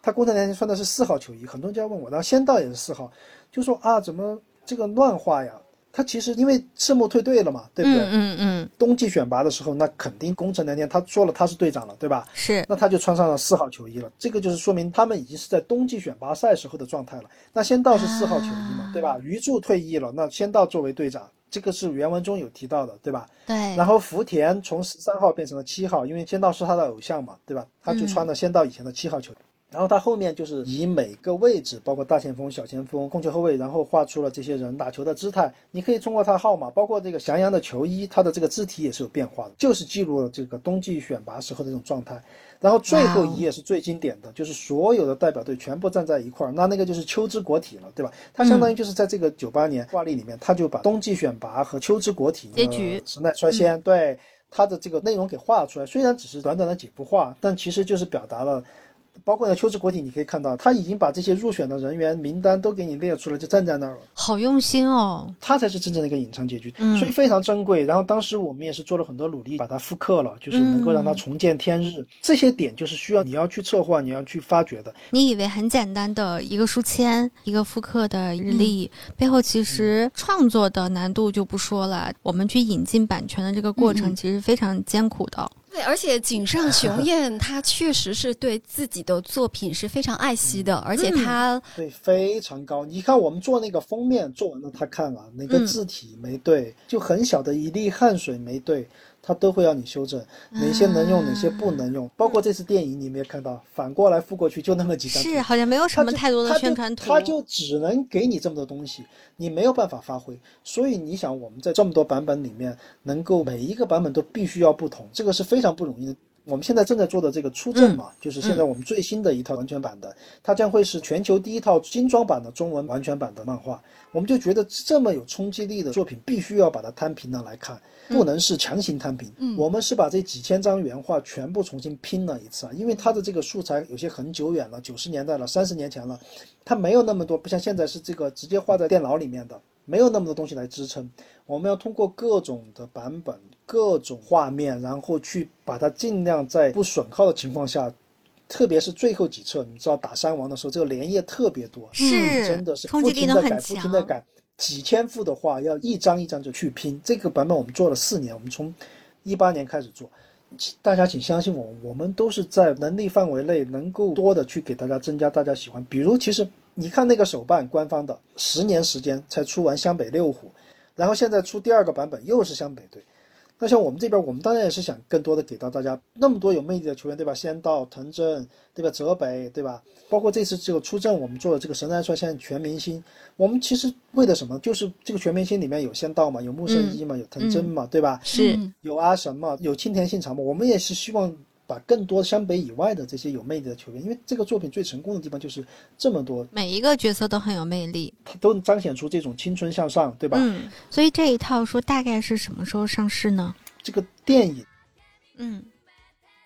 他宫城良田穿的是四号球衣，很多人就要问我，然后仙道也是四号，就说啊，怎么这个乱画呀？他其实因为赤木退队了嘛，对不对？嗯嗯嗯，冬季选拔的时候，那肯定宫城良田他说了他是队长了，对吧？是那他就穿上了四号球衣了，这个就是说明他们已经是在冬季选拔赛时候的状态了。那仙道是四号球衣嘛，啊对吧？鱼柱退役了，那仙道作为队长，这个是原文中有提到的，对吧？对，然后福田从十三号变成了七号，因为仙道是他的偶像嘛，对吧？他就穿了仙道以前的七号球衣。然后他后面就是以每个位置，包括大前锋、小前锋、控球后卫，然后画出了这些人打球的姿态。你可以通过他号码，包括这个翔阳的球衣，他的这个字体也是有变化的，就是记录了这个冬季选拔时候的这种状态。然后最后一页是最经典的，就是所有的代表队全部站在一块儿，那那个就是秋之国体了，对吧？它相当于就是在这个九八年挂历里面，他就把冬季选拔和秋之国体结局呃神奈川县、对它的这个内容给画出来。虽然只是短短的几幅画，但其实就是表达了。包括呢，秋之国体，你可以看到，他已经把这些入选的人员名单都给你列出来，就站在那儿了。好用心哦。它才是真正的一个隐藏结局，嗯所以非常珍贵。然后当时我们也是做了很多努力，把它复刻了，就是能够让它重见天日。这些点就是需要你要去策划，你要去发掘的。你以为很简单的一个书签、一个复刻的日历，背后其实创作的难度就不说了。我们去引进版权的这个过程，其实非常艰苦的。对，而且井上雄彦 *laughs* 他确实是对自己的作品是非常爱惜的，而且他对，非常高。你看我们做那个封面，做完了他看了哪个字体没对，就很小的一粒汗水没对，他都会要你修正，哪些能用，哪些不能用。包括这次电影，你没有看到，反过来覆过去就那么几张，是，好像没有什么太多的宣传图。他就只能给你这么多东西，你没有办法发挥。所以你想，我们在这么多版本里面，能够每一个版本都必须要不同，这个是非常不容易的。我们现在正在做的这个出阵嘛，就是现在我们最新的一套完全版的，它将会是全球第一套精装版的中文完全版的漫画。我们就觉得这么有冲击力的作品，必须要把它摊平了来看，不能是强行摊平。嗯我们是把这几千张原画全部重新拼了一次啊，因为它的这个素材有些很久远了，九十年代了，三十年前了，它没有那么多，不像现在是这个直接画在电脑里面的，没有那么多东西来支撑。我们要通过各种的版本、各种画面，然后去把它尽量在不损耗的情况下。特别是最后几册，你知道打山王的时候，这个连页特别多，是真的是冲不停的改，不停的强。改，几千幅的话要一张一张就去拼。这个版本我们做了四年，我们从一八年开始做。请大家请相信我，我们都是在能力范围内能够多的去给大家增加大家喜欢。比如，其实你看那个手办官方的，十年时间才出完湘北六虎，然后现在出第二个版本又是湘北队。那像我们这边，我们当然也是想更多的给到大家那么多有魅力的球员，对吧？仙道、藤真，对吧？泽北，对吧？包括这次这个出阵，我们做的这个神奈川县全明星，我们其实为了什么？就是这个全明星里面有仙道嘛，有木圣一嘛，有藤真嘛，对吧？是嗯有阿神嘛，有青田信长嘛，我们也是希望把更多湘北以外的这些有魅力的球员，因为这个作品最成功的地方就是这么多，每一个角色都很有魅力。它都能彰显出这种青春向上，对吧？嗯，所以这一套说大概是什么时候上市呢？这个电影嗯，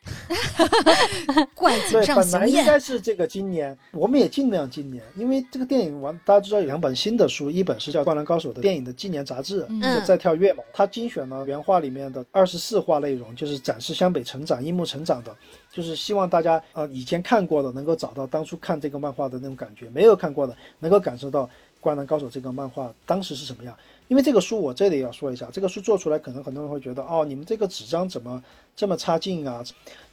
*laughs* 怪井对，上本来应，该是这个今年，我们也尽量今年，因为这个电影完，大家知道有两本新的书，一本是叫《灌篮高手》的电影的纪念杂志，嗯就再跳跃嘛，它精选了原画里面的二十四话内容，就是展示湘北成长、樱木成长的，就是希望大家呃以前看过的能够找到当初看这个漫画的那种感觉，没有看过的能够感受到《灌篮高手》这个漫画当时是什么样。因为这个书我这里要说一下，这个书做出来可能很多人会觉得哦，你们这个纸张怎么这么差劲啊？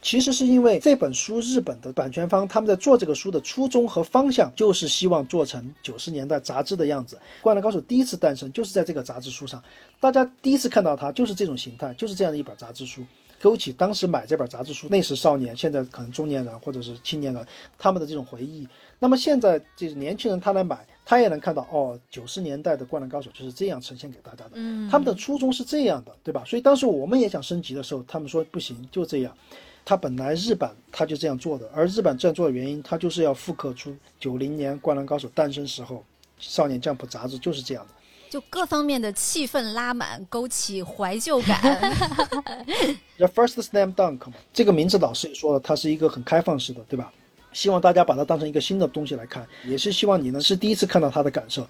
其实是因为这本书日本的版权方他们在做这个书的初衷和方向，就是希望做成九十年代杂志的样子。《灌篮高手》第一次诞生就是在这个杂志书上，大家第一次看到它就是这种形态，就是这样的一本杂志书。勾起当时买这本杂志书那时少年，现在可能中年人或者是青年人他们的这种回忆。那么现在这年轻人他来买，他也能看到哦，九十年代的《灌篮高手》就是这样呈现给大家的。嗯他们的初衷是这样的，对吧？所以当时我们也想升级的时候，他们说不行，就这样。他本来日版他就这样做的，而日版这样做的原因，他就是要复刻出九零年《灌篮高手》诞生时候，《少年 Jump》杂志就是这样的。就各方面的气氛拉满，勾起怀旧感。*laughs* *laughs* The First Slam Dunk，这个名字老师也说了，它是一个很开放式的，对吧？希望大家把它当成一个新的东西来看，也是希望你呢是第一次看到它的感受。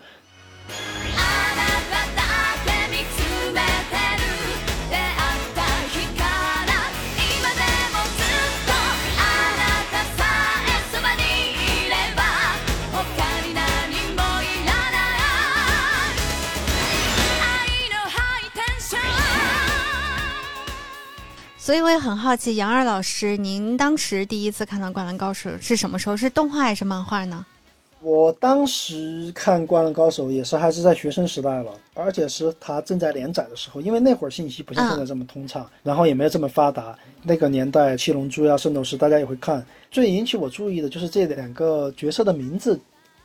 所以我也很好奇，杨二老师，您当时第一次看到《灌篮高手》是什么时候？是动画还是漫画呢？我当时看《灌篮高手》也是还是在学生时代了，而且是他正在连载的时候，因为那会儿信息不像现在这么通畅，然后也没有这么发达。那个年代，《七龙珠》呀、《圣斗士》，大家也会看。最引起我注意的就是这两个角色的名字，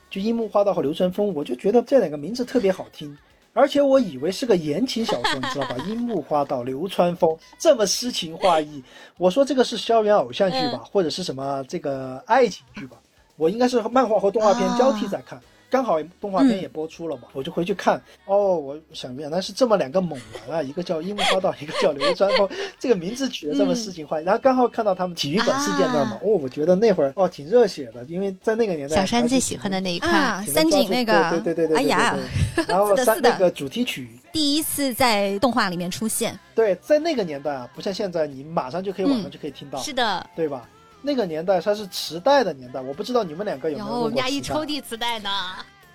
就樱木花道和流川枫，我就觉得这两个名字特别好听。而且我以为是个言情小说，*laughs* 你知道吧？樱木花道、流川枫这么诗情画意，我说这个是校园偶像剧吧，或者是什么这个爱情剧吧？我应该是漫画和动画片交替在看，刚好动画片也播出了嘛，我就回去看。哦，我想原来是这么两个猛男啊，*laughs* 一个叫樱木花道，*laughs* 一个叫流川枫，这个名字取得这么诗情画意。然后刚好看到他们体育馆事件那儿嘛，哦，我觉得那会儿哦挺热血的，因为在那个年代。小山最喜欢的那一块啊，三井那个，对对对对，哎呀，*laughs* 然后三那个主题曲。第一次在动画里面出现，对，在那个年代啊，不像现在，你马上就可以网上就可以听到，是的，对吧？那个年代它是磁带的年代，我不知道你们两个有没有有我们家一抽屉磁带呢。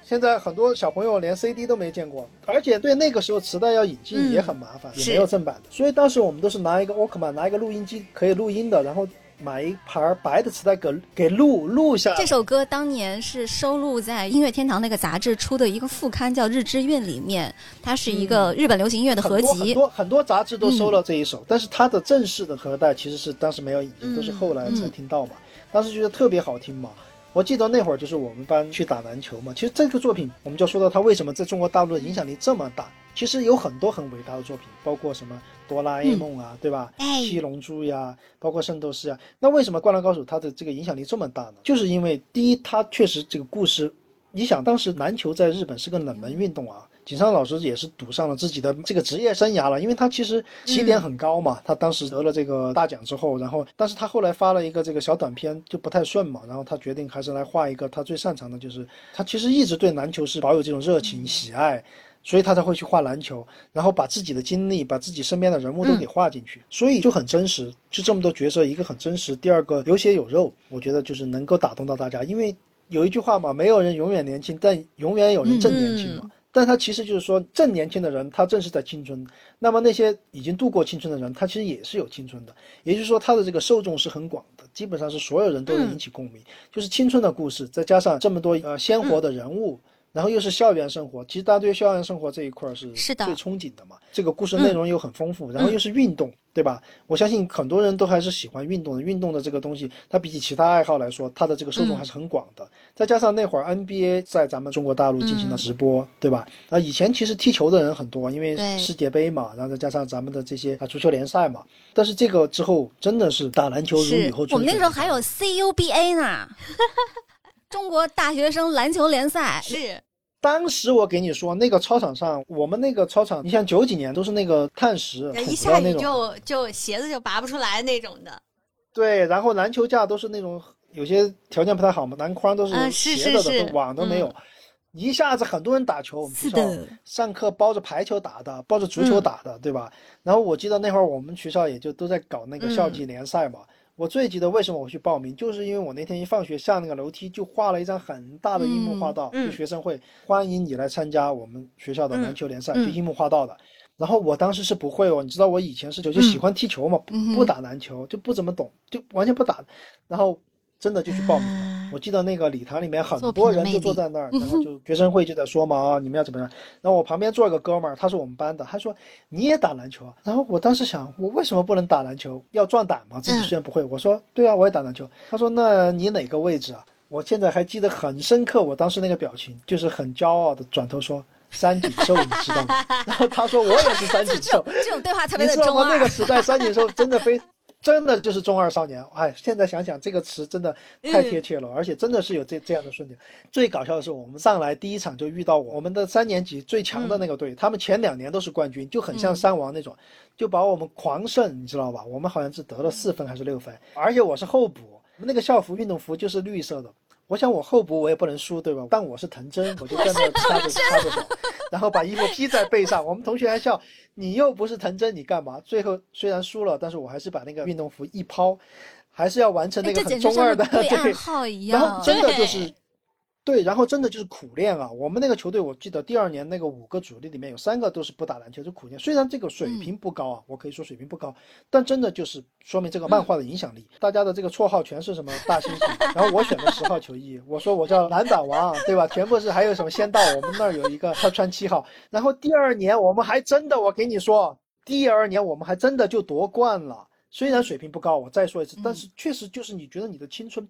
现在很多小朋友连 CD 都没见过，而且对那个时候磁带要引进也很麻烦，也没有正版的，所以当时我们都是拿一个 Walkman，拿一个录音机可以录音的，然后买一盘白的磁带给给录录下来。这首歌当年是收录在音乐天堂那个杂志出的一个副刊，叫《日之韵》里面，它是一个日本流行音乐的合很多很集。多很多杂志都收了这一首，但是它的正式的盒带其实是当时没有引进，都是后来才听到嘛。当时觉得特别好听嘛。我记得那会儿就是我们班去打篮球嘛。其实这个作品，我们就说到它为什么在中国大陆的影响力这么大。其实有很多很伟大的作品，包括什么哆啦 A 梦啊，对吧？哎七龙珠呀，包括圣斗士啊。那为什么灌篮高手它的这个影响力这么大呢？就是因为第一，它确实这个故事，你想当时篮球在日本是个冷门运动啊。井上老师也是赌上了自己的这个职业生涯了，因为他其实起点很高嘛，他当时得了这个大奖之后，然后但是他后来发了一个这个小短片就不太顺嘛，然后他决定还是来画一个他最擅长的，就是他其实一直对篮球是保有这种热情喜爱，所以他才会去画篮球，然后把自己的经历，把自己身边的人物都给画进去，所以就很真实，就这么多角色，一个很真实，第二个有血有肉，我觉得就是能够打动到大家，因为有一句话嘛，没有人永远年轻，但永远有人正年轻嘛。但他其实就是说，正年轻的人，他正是在青春。那么那些已经度过青春的人，他其实也是有青春的。也就是说，他的这个受众是很广的，基本上是所有人都能引起共鸣。就是青春的故事，再加上这么多呃鲜活的人物，然后又是校园生活。其实大家对校园生活这一块儿是是的最憧憬的嘛。这个故事内容又很丰富，然后又是运动，对吧？我相信很多人都还是喜欢运动的。运动的这个东西，它比起其他爱好来说，它的这个受众还是很广的。再加上那会儿 NBA 在咱们中国大陆进行了直播，对吧？啊，以前其实踢球的人很多，因为世界杯嘛，然后再加上咱们的这些啊足球联赛嘛。但是这个之后真的是打篮球如雨后春笋。我们那时候还有 CUBA 呢，中国大学生篮球联赛。是当时我给你说，那个操场上，我们那个操场，你像九几年都是那个碳石，一下雨就就鞋子就拔不出来那种的。对，然后篮球架都是那种有些条件不太好嘛，篮筐都是啊是斜着的，是是都网都没有。一下子很多人打球，我们学校上课包着排球打的，包着足球打的，对吧？然后我记得那会儿我们学校也就都在搞那个校际联赛嘛。我最记得为什么我去报名，就是因为我那天一放学下那个楼梯就画了一张很大的樱木花道，就学生会欢迎你来参加我们学校的篮球联赛，嗯就樱木花道的。然后我当时是不会哦，你知道我以前是就就喜欢踢球嘛，不打篮球，就不怎么懂，就完全不打。然后真的就去报名了。啊我记得那个礼堂里面很多人就坐在那儿，*laughs* 然后就学生会就在说嘛啊，你们要怎么样？然后我旁边坐一个哥们儿，他是我们班的，他说你也打篮球啊？然后我当时想，我为什么不能打篮球？要壮胆嘛，自己虽然不会。我说对啊，我也打篮球。他说那你哪个位置啊？我现在还记得很深刻，我当时那个表情就是很骄傲的转头说三井寿，你知道吗？然 *laughs* 后他说我也是三井寿，*laughs* 这种对话特别的你知道吗？那个时代三井寿真的非。真的就是中二少年，哎，现在想想这个词真的太贴切了，而且真的是有这这样的瞬间。最搞笑的是，我们上来第一场就遇到我们的三年级最强的那个队，他们前两年都是冠军，就很像山王那种，就把我们狂胜，你知道吧？我们好像是得了四分还是六分，而且我是候补，我们那个校服运动服就是绿色的。我想我候补我也不能输，对吧？但我是藤真，我就在那儿插着插着手，然后把衣服披在背上。我们同学还笑，你又不是藤真，你干嘛？最后虽然输了，但是我还是把那个运动服一抛，还是要完成那哎，个很中二的对暗。号一然样后。真的就是对，然后真的就是苦练啊。我们那个球队，我记得第二年那个五个主力里面有三个都是不打篮球，就苦练。虽然这个水平不高啊，我可以说水平不高，但真的就是说明这个漫画的影响力。大家的这个绰号全是什么大猩猩，然后我选的十号球衣，我说我叫篮板王，对吧？全部是还有什么仙道，我们那儿有一个他穿七号。然后第二年我们还真的，我给你说，第二年我们还真的就夺冠了。虽然水平不高，我再说一次，但是确实就是你觉得你的青春。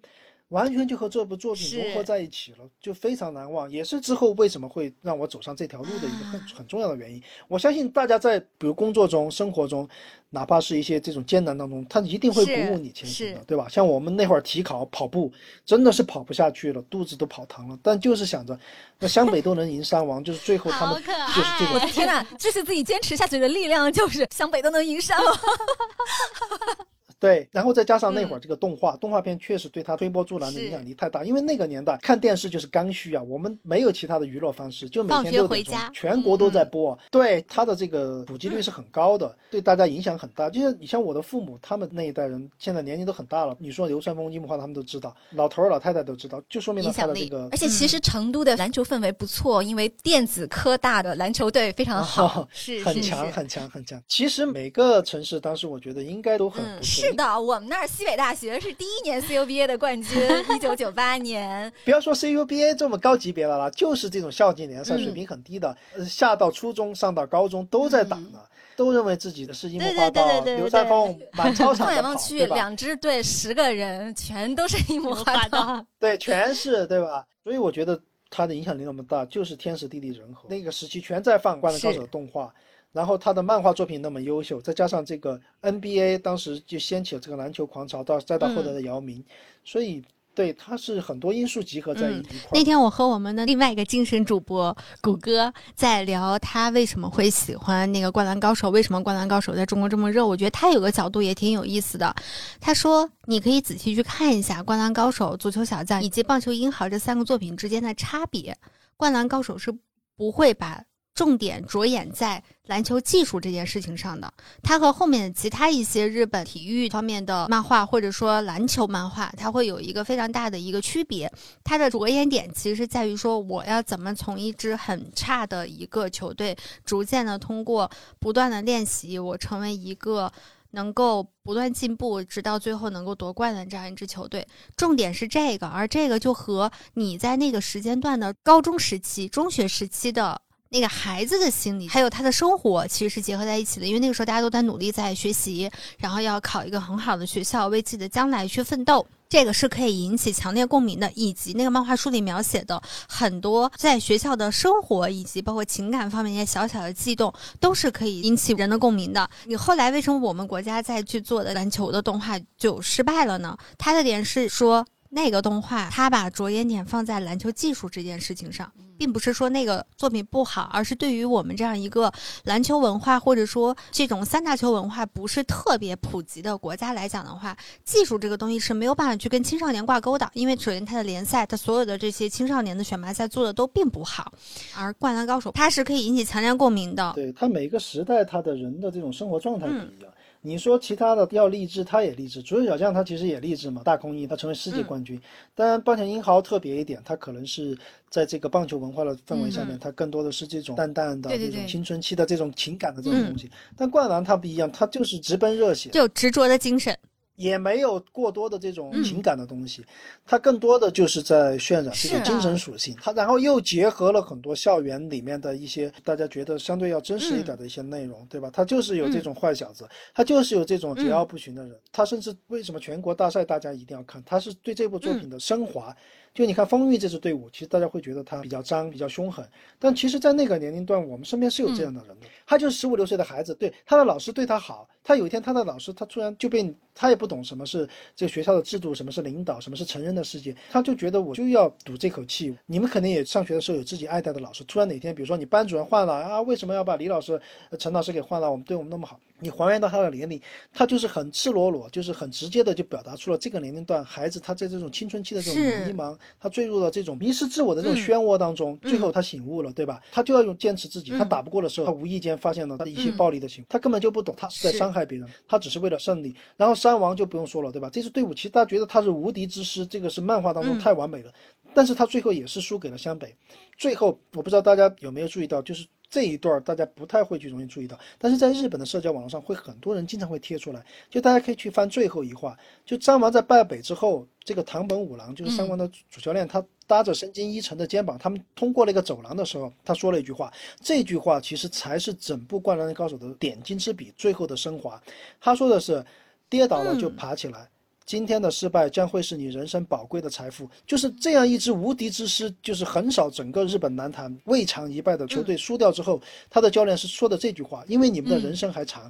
完全就和这部作品融合在一起了，就非常难忘，也是之后为什么会让我走上这条路的一个很很重要的原因。我相信大家在比如工作中、生活中，哪怕是一些这种艰难当中，他一定会鼓舞你前行的，对吧？像我们那会儿体考跑步，真的是跑不下去了，肚子都跑疼了，但就是想着，那湘北都能赢山王，就是最后他们就是这个。我的天呐，支持自己坚持下去的力量就是湘北都能赢山王。*laughs* 对，然后再加上那会儿这个动画，动画片确实对他推波助澜的影响力太大。因为那个年代看电视就是刚需啊，我们没有其他的娱乐方式，就每天六点钟全国都在播。对他的这个普及率是很高的，对大家影响很大。就像你像我的父母，他们那一代人现在年龄都很大了，你说流川枫、樱木花他们都知道，老头儿老太太都知道，就说明了他的这个。而且其实成都的篮球氛围不错，因为电子科大的篮球队非常好，是很强很强很强。其实每个城市当时我觉得应该都很不错。是的，我们那儿。西北大学是第一年 CUBA 的冠军，*laughs* 一九九八年。不要说 CUBA 这么高级别的了，就是这种校际联赛，水平很低的，下到初中、上到高中都在打呢，都认为自己的是樱木花道、流川枫，满操场放眼望去，两支队十个人全都是樱木花道，对，全是对吧？所以我觉得他的影响力那么大，就是天时地利人和。那个时期全在放《灌篮高手》的动画。然后他的漫画作品那么优秀，再加上这个 NBA 当时就掀起了这个篮球狂潮，到再到后来的姚明，所以对他是很多因素集合在一块。那天我和我们的另外一个精神主播谷歌在聊，他为什么会喜欢那个《灌篮高手》，为什么《灌篮高手》在中国这么热？我觉得他有个角度也挺有意思的。他说，你可以仔细去看一下《灌篮高手》《足球小将》以及《棒球英豪》这三个作品之间的差别。《灌篮高手》是不会把。重点着眼在篮球技术这件事情上的，它和后面的其他一些日本体育方面的漫画，或者说篮球漫画，它会有一个非常大的一个区别。它的着眼点其实在于说，我要怎么从一支很差的一个球队，逐渐的通过不断的练习，我成为一个能够不断进步，直到最后能够夺冠的这样一支球队。重点是这个，而这个就和你在那个时间段的高中时期、中学时期的。那个孩子的心理，还有他的生活，其实是结合在一起的。因为那个时候大家都在努力在学习，然后要考一个很好的学校，为自己的将来去奋斗。这个是可以引起强烈共鸣的，以及那个漫画书里描写的很多在学校的生活，以及包括情感方面一些小小的悸动，都是可以引起人的共鸣的。你后来为什么我们国家再去做的篮球的动画就失败了呢？它的点是说。那个动画，它把着眼点放在篮球技术这件事情上，并不是说那个作品不好，而是对于我们这样一个篮球文化或者说这种三大球文化不是特别普及的国家来讲的话，技术这个东西是没有办法去跟青少年挂钩的，因为首先它的联赛，它所有的这些青少年的选拔赛做的都并不好，而《灌篮高手》它是可以引起强烈共鸣的。对它每个时代，它的人的这种生活状态不一样。你说其他的要励志，他也励志。足球小将他其实也励志嘛，大空翼他成为世界冠军。当然，棒球英豪特别一点，他可能是在这个棒球文化的氛围下面，他更多的是这种淡淡的这种青春期的这种情感的这种东西。但灌篮他不一样，他就是直奔热血，就执着的精神。也没有过多的这种情感的东西，它更多的就是在渲染这种精神属性。它然后又结合了很多校园里面的一些大家觉得相对要真实一点的一些内容，对吧？它就是有这种坏小子，他就是有这种桀骜不驯的人。他甚至为什么全国大赛大家一定要看？他是对这部作品的升华。就你看丰裕这支队伍，其实大家会觉得他比较脏、比较凶狠，但其实，在那个年龄段，我们身边是有这样的人的。他就是十五六岁的孩子，对他的老师对他好，他有一天他的老师他突然就被他也不懂什么是这个学校的制度，什么是领导，什么是成人的世界，他就觉得我就要赌这口气。你们肯定也上学的时候有自己爱戴的老师，突然哪天，比如说你班主任换了啊，为什么要把李老师、陈老师给换了？我们对我们那么好。你还原到他的年龄，他就是很赤裸裸，就是很直接的就表达出了这个年龄段孩子他在这种青春期的这种迷茫，他坠入了这种迷失自我的这种漩涡当中，最后他醒悟了，对吧？他就要用坚持自己，他打不过的时候，他无意间发现了他的一些暴力的行为，他根本就不懂，他是在伤伤害别人，他只是为了胜利。然后山王就不用说了，对吧？这支队伍其实大家觉得他是无敌之师，这个是漫画当中嗯太完美了，但是他最后也是输给了湘北。最后我不知道大家有没有注意到，就是这一段大家不太会去容易注意到，但是在日本的社交网络上会很多人经常会贴出来，就大家可以去翻最后一话，就张王在败北之后，这个堂本五郎就是三王的主教练，他搭着深津一成的肩膀，他们通过了一个走廊的时候，他说了一句话，这句话其实才是整部《灌篮高手》的点睛之笔，最后的升华。他说的是，跌倒了就爬起来。今天的失败将会是你人生宝贵的财富，就是这样一支无敌之师，就是横扫整个日本男坛未尝一败的球队输掉之后，他的教练是说的这句话，因为你们的人生还长，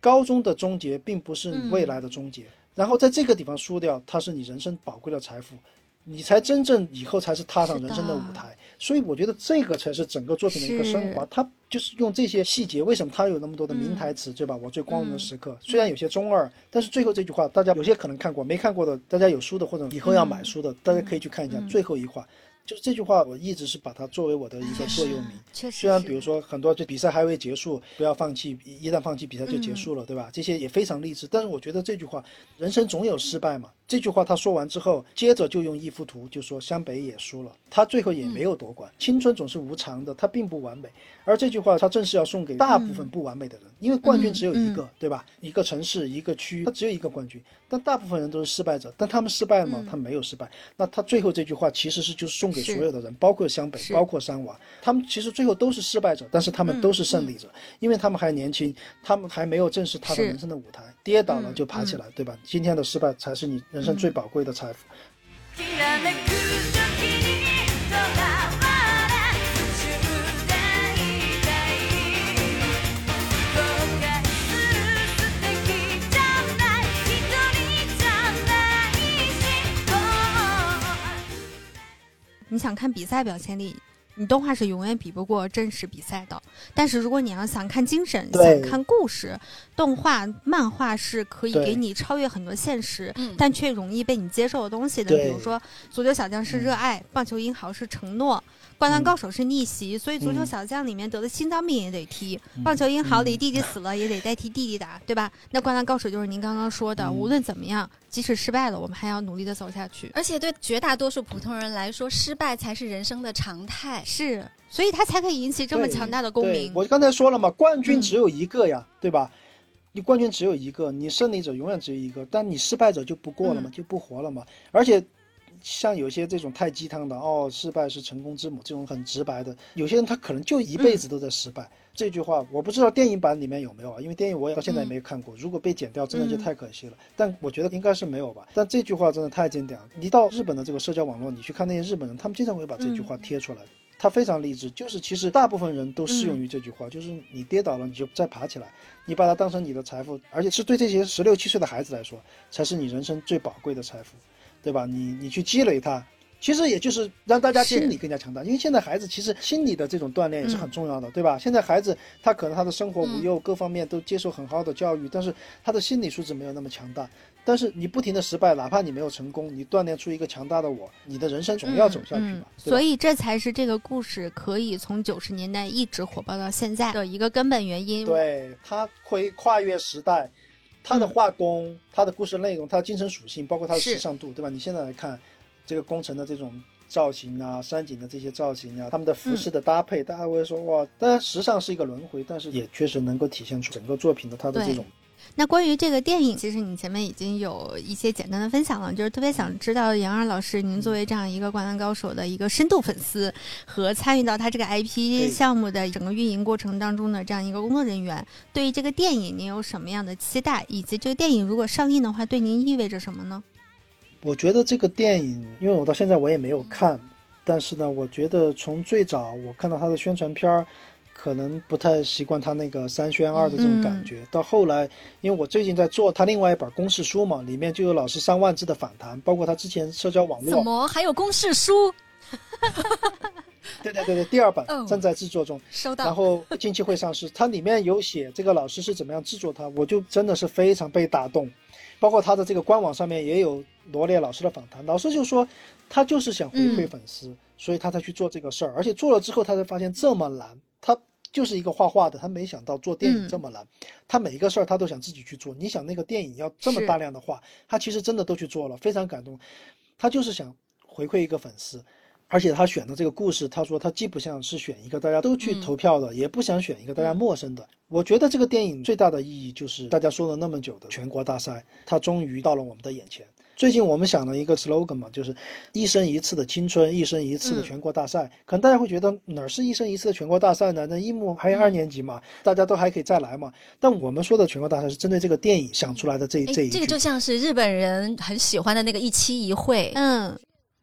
高中的终结并不是你未来的终结，然后在这个地方输掉，它是你人生宝贵的财富，你才真正以后才是踏上人生的舞台。所以我觉得这个才是整个作品的一个升华，它就是用这些细节，为什么它有那么多的名台词，对吧？我最光荣的时刻，虽然有些中二，但是最后这句话大家有些可能看过，没看过的，大家有书的或者以后要买书的，大家可以去看一下最后一话。就是这句话，我一直是把它作为我的一个座右铭。确实，虽然比如说很多这比赛还未结束，不要放弃，一一旦放弃比赛就结束了，对吧？这些也非常励志。但是我觉得这句话，人生总有失败嘛。这句话他说完之后，接着就用一幅图就说湘北也输了，他最后也没有夺冠。青春总是无常的，它并不完美。而这句话，他正是要送给大部分不完美的人，因为冠军只有一个，对吧？一个城市，一个区，他只有一个冠军。但大部分人都是失败者，但他们失败了吗？他没有失败。那他最后这句话其实是就是送给所有的人，包括湘北，包括三娃，他们其实最后都是失败者，但是他们都是胜利者，因为他们还年轻，他们还没有正式他的人生的舞台，跌倒了就爬起来，对吧？今天的失败才是你人生最宝贵的财富。你想看比赛表现力，你动画是永远比不过真实比赛的。但是如果你要想看精神，想看故事，动画、漫画是可以给你超越很多现实，嗯但却容易被你接受的东西的。比如说，足球小将是热爱，棒球英豪是承诺。灌篮高手是逆袭，所以足球嗯小将里面得了心脏病也得踢，嗯棒球英豪里嗯弟弟死了也得代替弟弟打，对吧？那灌篮高手就是您刚刚说的，嗯无论怎么样，即使失败了，我们还要努力的走下去。而且对绝大多数普通人来说，失败才是人生的常态。是，所以他才可以引起这么强大的共鸣。我刚才说了嘛，冠军嗯只有一个呀，对吧？你冠军只有一个，你胜利者永远只有一个，但你失败者就不过了嘛，嗯就不活了嘛。而且，像有些这种太鸡汤的，哦，失败是成功之母，这种很直白的，有些人他可能就一辈子都在失败。这句话我不知道电影版里面有没有啊，因为电影我也到现在也没有看过。如果被剪掉，真的就太可惜了。但我觉得应该是没有吧。但这句话真的太经典了。你到日本的这个社交网络，你去看那些日本人，他们经常会把这句话贴出来。他非常励志，就是其实大部分人都适用于这句话，就是你跌倒了你就再爬起来，你把它当成你的财富，而且是对这些十六七岁的孩子来说，才是你人生最宝贵的财富，对吧？你你去积累它，其实也就是让大家心理更加强大，因为现在孩子其实心理的这种锻炼也是很重要的，对吧？现在孩子他可能他的生活无忧，各方面都接受很好的教育，但是他的心理素质没有那么强大。但是你不停的失败，哪怕你没有成功，你锻炼出一个强大的我，你的人生总要走下去嘛。所以这才是这个故事可以从九十年代一直火爆到现在的一个根本原因。对，它会跨越时代，它的画工、它的故事内容、它的精神属性，包括它的时尚度，对吧？你现在来看这个工程的这种造型啊、山景的这些造型啊，他们的服饰的搭配，大家会说哇，当然时尚是一个轮回，但是也确实能够体现出整个作品的它的这种。那关于这个电影，其实你前面已经有一些简单的分享了，就是特别想知道杨二老师，您作为这样一个《灌篮高手》的一个深度粉丝和参与到他这个 IP 项目的整个运营过程当中的这样一个工作人员，对于这个电影您有什么样的期待？以及这个电影如果上映的话，对您意味着什么呢？我觉得这个电影，因为我到现在我也没有看，但是呢，我觉得从最早我看到它的宣传片儿，可能不太习惯他那个三宣二的这种感觉。到后来，因为我最近在做他另外一本公式书嘛，里面就有老师三万字的访谈，包括他之前社交网络怎络，么还有公式书？*laughs* 对对对对，第二本哦正在制作中。收到。然后近期会上市，它里面有写这个老师是怎么样制作它，我就真的是非常被打动。包括他的这个官网上面也有罗列老师的访谈，老师就说他就是想回馈粉丝，所以他才去做这个事儿，而且做了之后他才发现这么难，他就是一个画画的，他没想到做电影嗯这么难。他每一个事儿他都想自己去做。你想那个电影要这么大量的画，他其实真的都去做了，非常感动。他就是想回馈一个粉丝，而且他选的这个故事，他说他既不像是选一个大家都去嗯投票的，也不想选一个大家陌生的。我觉得这个电影最大的意义就是大家说了那么久的全国大赛，它终于到了我们的眼前。最近我们想了一个 slogan 嘛，就是一生一次的青春，一生一次的嗯全国大赛。可能大家会觉得哪儿是一生一次的全国大赛呢？那一木还有二年级嘛，大家都还可以再来嘛。但我们说的全国大赛是针对这个电影想出来的这这一，这个就像是日本人很喜欢的那个一期一会，嗯，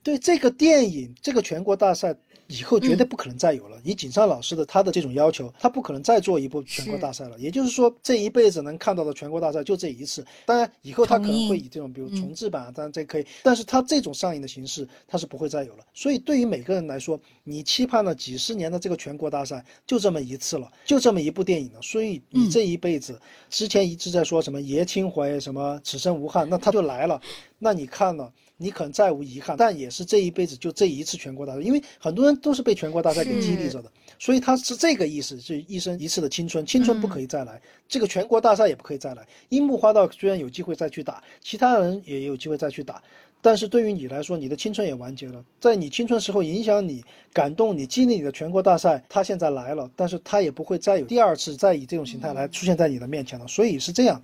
对这个电影，这个全国大赛以后绝对不可能再有了。以井上老师的他的这种要求，他不可能再做一部全国大赛了。也就是说，这一辈子能看到的全国大赛就这一次。当然，以后他可能会以这种比如重制版啊，当然这可以，但是他这种上映的形式，他是不会再有了。所以，对于每个人来说，你期盼了几十年的这个全国大赛，就这么一次了，就这么一部电影了。所以，你这一辈子，之前一直在说什么爷青回，什么此生无憾，那他就来了。那你看了，你可能再无遗憾，但也是这一辈子就这一次全国大赛，因为很多人都是被全国大赛给激励着的，所以他是这个意思，是一生一次的青春，青春不可以再来，这个全国大赛也不可以再来。樱木花道虽然有机会再去打，其他人也有机会再去打。但是对于你来说，你的青春也完结了。在你青春时候影响你、感动你、激励你的全国大赛，他现在来了，但是他也不会再有第二次再以这种形态来出现在你的面前了。所以是这样，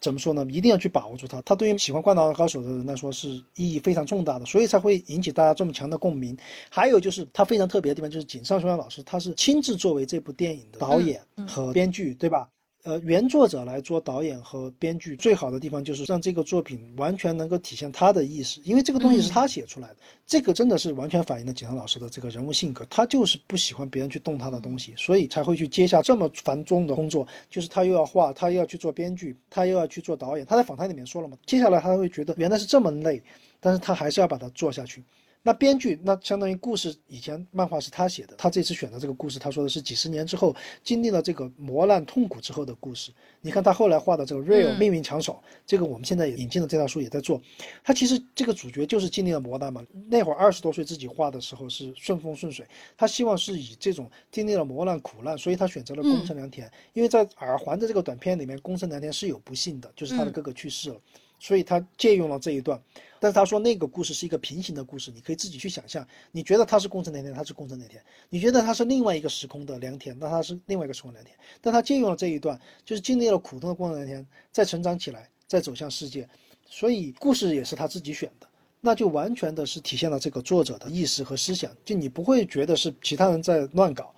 怎么说呢？一定要去把握住它。它对于喜欢《灌篮高手》的人来说是意义非常重大的，所以才会引起大家这么强的共鸣。还有就是它非常特别的地方，就是井上雄彦老师他是亲自作为这部电影的导演和编剧，对吧？呃，原作者来做导演和编剧，最好的地方就是让这个作品完全能够体现他的意思，因为这个东西是他写出来的，这个真的是完全反映了井上老师的这个人物性格，他就是不喜欢别人去动他的东西，所以才会去接下这么繁重的工作，就是他又要画，他又要去做编剧，他又要去做导演。他在访谈里面说了嘛，接下来他会觉得原来是这么累，但是他还是要把它做下去。那编剧，那相当于故事以前漫画是他写的，他这次选的这个故事，他说的是几十年之后经历了这个磨难痛苦之后的故事。你看他后来画的这个《Real 嗯命运抢手》，这个我们现在也引进的这套书也在做。他其实这个主角就是经历了磨难嘛，那会儿二十多岁自己画的时候是顺风顺水，他希望是以这种经历了磨难苦难，所以他选择了宫城良田，因为在耳环的这个短片里面，宫城良田是有不幸的，就是他的哥哥去世了。所以他借用了这一段，但是他说那个故事是一个平行的故事，你可以自己去想象。你觉得他是工程良田，他是工程良田；你觉得他是另外一个时空的良田，那他是另外一个时空良田。但他借用了这一段，就是经历了苦痛的工程良田，再成长起来，再走向世界。所以故事也是他自己选的，那就完全的是体现了这个作者的意识和思想，就你不会觉得是其他人在乱搞。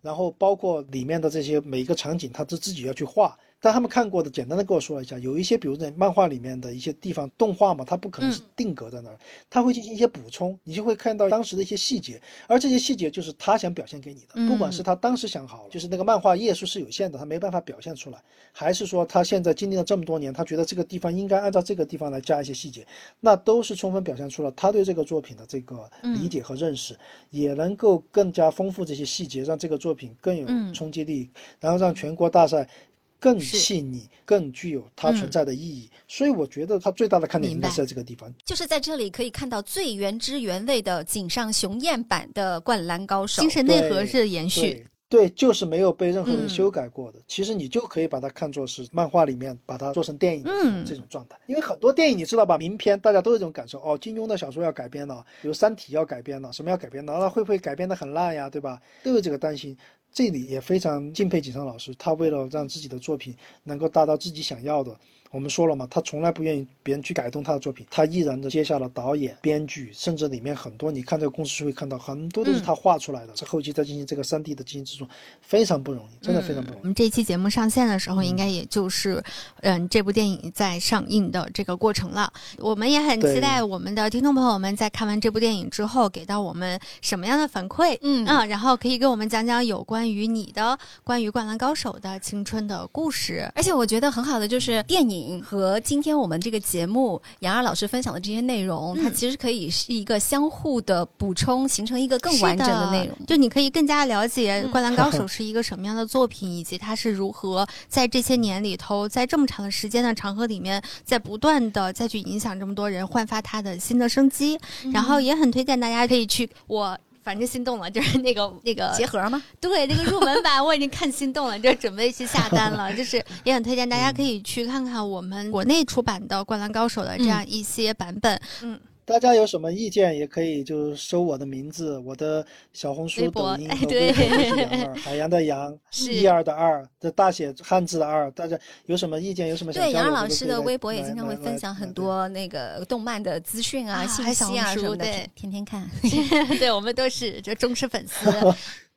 然后包括里面的这些每一个场景，他都自己要去画。但他们看过的，简单的跟我说了一下，有一些，比如在漫画里面的一些地方，动画嘛，它不可能是定格在那儿，他会进行一些补充，你就会看到当时的一些细节，而这些细节就是他想表现给你的，不管是他当时想好了，就是那个漫画页数是有限的，他没办法表现出来，还是说他现在经历了这么多年，他觉得这个地方应该按照这个地方来加一些细节，那都是充分表现出了他对这个作品的这个理解和认识，也能够更加丰富这些细节，让这个作品更有嗯。冲击力，然后让全国大赛。更细腻，更具有它存在的意义，所以我觉得它最大的看点应该是在这个地方。就是在这里可以看到最原汁原味的井上雄彦版的《灌篮高手精》。神内核是延续对。就是没有被任何人嗯修改过的。其实你就可以把它看作是漫画里面把它做成电影嗯这种状态。因为很多电影你知道吧，名篇大家都有这种感受哦，金庸的小说要改编了，比如《三体》要改编了，什么要改编了，那会不会改编的很烂呀？对吧？都有这个担心。这里也非常敬佩井上老师，他为了让自己的作品能够达到自己想要的，我们说了嘛，他从来不愿意别人去改动他的作品，他毅然的接下了导演、编剧，甚至里面很多你看这个公式书会看到很多都是他画出来的，这后期再进行这个三 D 的进行制作，非常不容易，真的非常不容易。我们这期节目上线的时候，应该也就是，嗯，这部电影在上映的这个过程了。我们也很期待我们的听众朋友们在看完这部电影之后，给到我们什么样的反馈。嗯啊，然后可以给我们讲讲有关于你的关于《灌篮高手》的青春的故事。而且我觉得很好的就是电影和今天我们这个节目杨二老师分享的这些内容，嗯它其实可以是一个相互的补充，形成一个更完整的内容。就你可以更加了解嗯《灌篮高手》是一个什么样的作品，以及它是如何在这些年里头，在这么长的时间的长河里面，在不断的再去影响这么多人，焕发它的新的生机。然后也很推荐大家可以去我。反正心动了，就是那个那个结合吗？对，那个入门版我已经看心动了，就准备去下单了。就是也很推荐大家可以去看看我们国内出版的《灌篮高手》的这样一些版本。嗯，大家有什么意见，也可以就是搜我的名字，我的小红书、*laughs* 微博抖音哎对和微博都是杨二，海洋的洋，*laughs* 是一二的二，这大写汉字的二。大家有什么意见，有什么想对，交杨老师的微博也经常会分享很多那个动漫的资讯啊、啊信息啊什么的，对天天看。*laughs* 对，我们都是这忠实粉丝。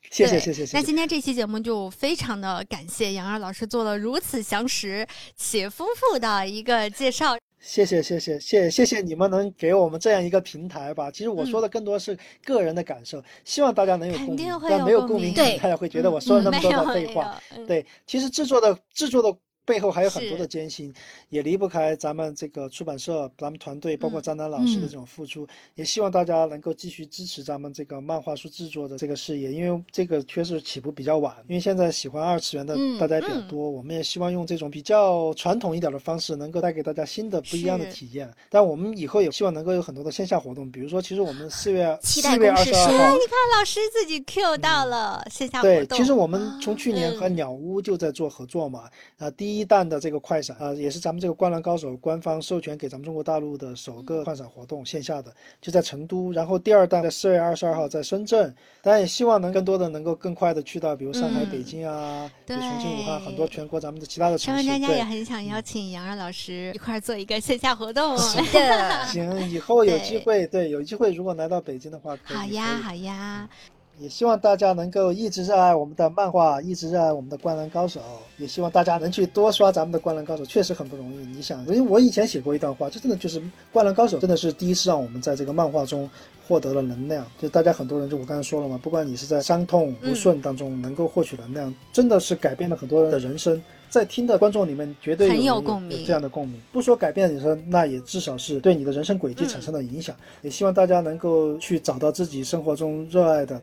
谢谢谢谢谢谢。那今天这期节目就非常的感谢杨二老师做了如此详实且丰富的一个介绍。谢谢谢谢谢谢谢你们能给我们这样一个平台吧。其实我说的更多是个人的感受，希望大家能有共鸣，但没有共鸣，大家会觉得我说了那么多的废话。对，其实制作的制作的。背后还有很多的艰辛，也离不开咱们这个出版社、咱们团队，包括嗯张楠老师的嗯这种付出。也希望大家能够继续支持咱们这个漫画书制作的这个事业，因为这个确实起步比较晚，因为现在喜欢二次元的嗯大家也比较嗯多，我们也希望用这种比较传统一点的方式，能够带给大家新的不一样的体验。但我们以后也希望能够有很多的线下活动，比如说，其实我们四月四月二十二号你。看老师自己 Q 到了线下活动对，其实我们从去年和嗯鸟屋就在做合作嘛，啊、第一弹的这个快闪啊、也是咱们这个《灌篮高手》官方授权给咱们中国大陆的首个快闪活动，线下的就在成都，然后第二弹在四月二十二号在深圳，当然也希望能更多的能够更快的去到，比如上海、嗯北京啊，对重庆、武汉很多全国咱们的其他的城市，小文佳佳也。很想邀请杨二老师一块儿做一个线下活动。的，*laughs* 行，以后有机会，对，有机会如果来到北京的话，可以好呀，好呀，也希望大家能够一直热爱我们的漫画，一直热爱我们的《灌篮高手》，也希望大家能去多刷咱们的《灌篮高手》，确实很不容易。你想，因为我以前写过一段话，这真的就是《灌篮高手》，真的是第一次让我们在这个漫画中获得了能量。就大家很多人，就我刚才说了嘛，不管你是在伤痛不顺当中能够获取能量，真的是改变了很多人的人生。在听的观众里面，绝对很有有这样的共鸣。不说改变人生，那也至少是对你的人生轨迹产生了影响。也希望大家能够去找到自己生活中热爱的，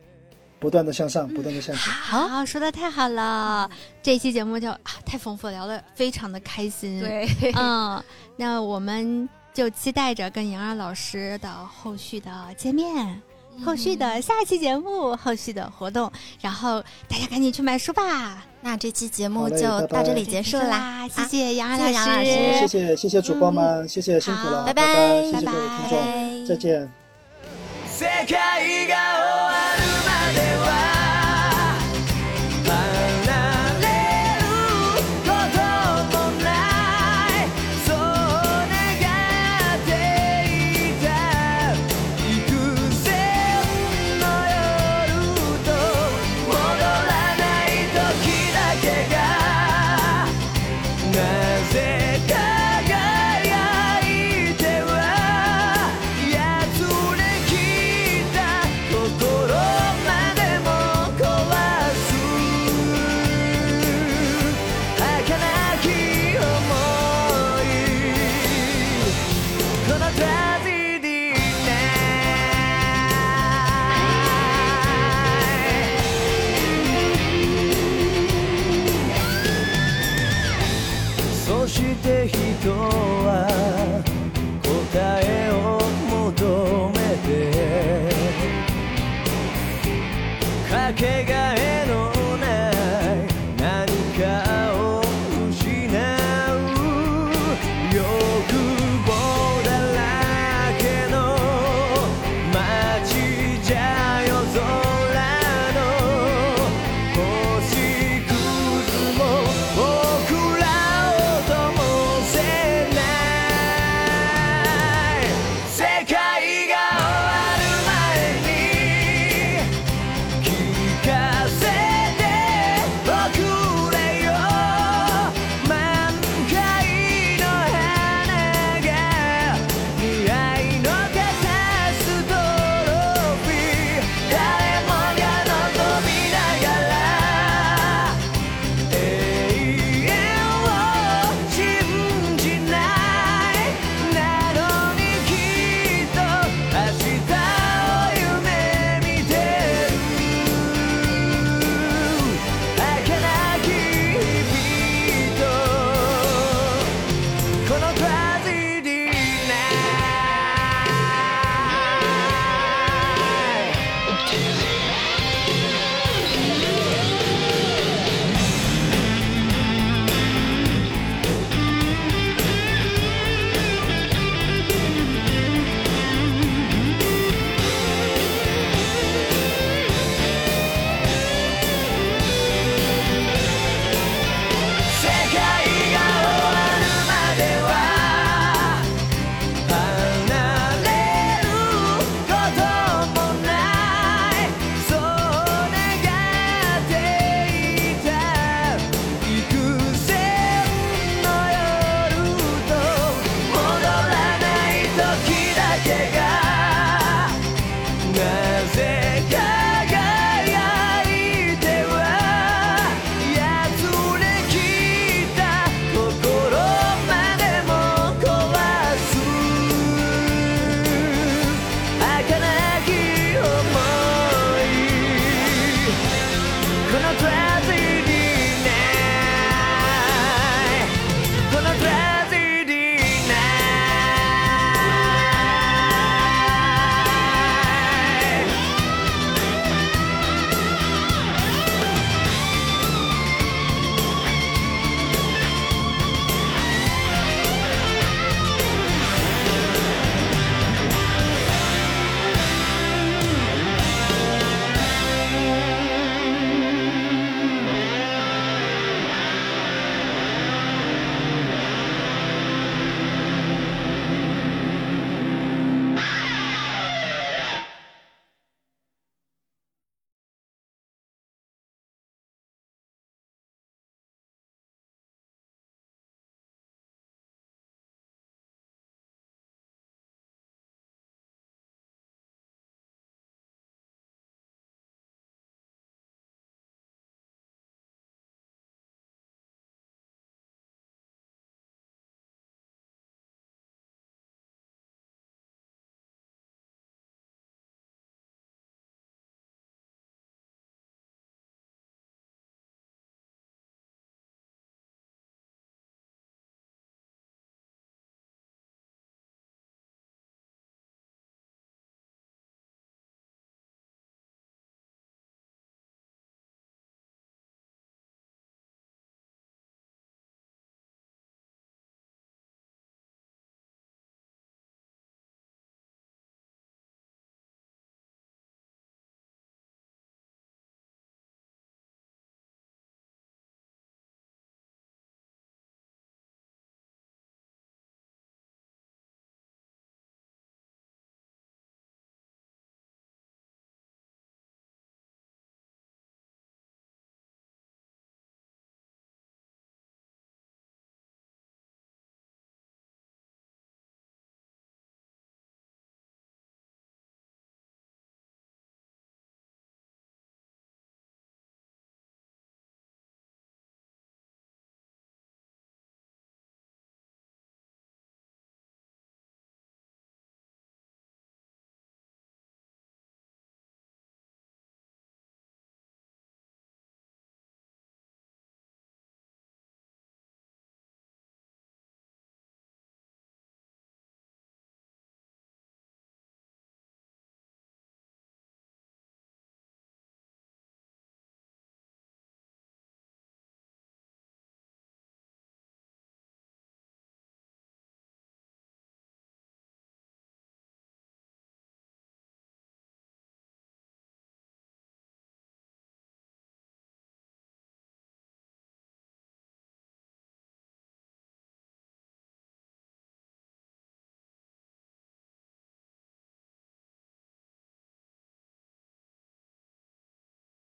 不断的向上，不断的向上。好，说的太好了，这期节目就啊太丰富，聊的非常的开心。，对，嗯，那我们就期待着跟杨二老师的后续的见面。后续的下一期节目，后续的活动，然后大家赶紧去买书吧。那这期节目就到这里结束啦，谢谢杨二老师谢谢谢谢主播们，谢谢辛苦了，好拜拜谢谢各位听众，拜再见。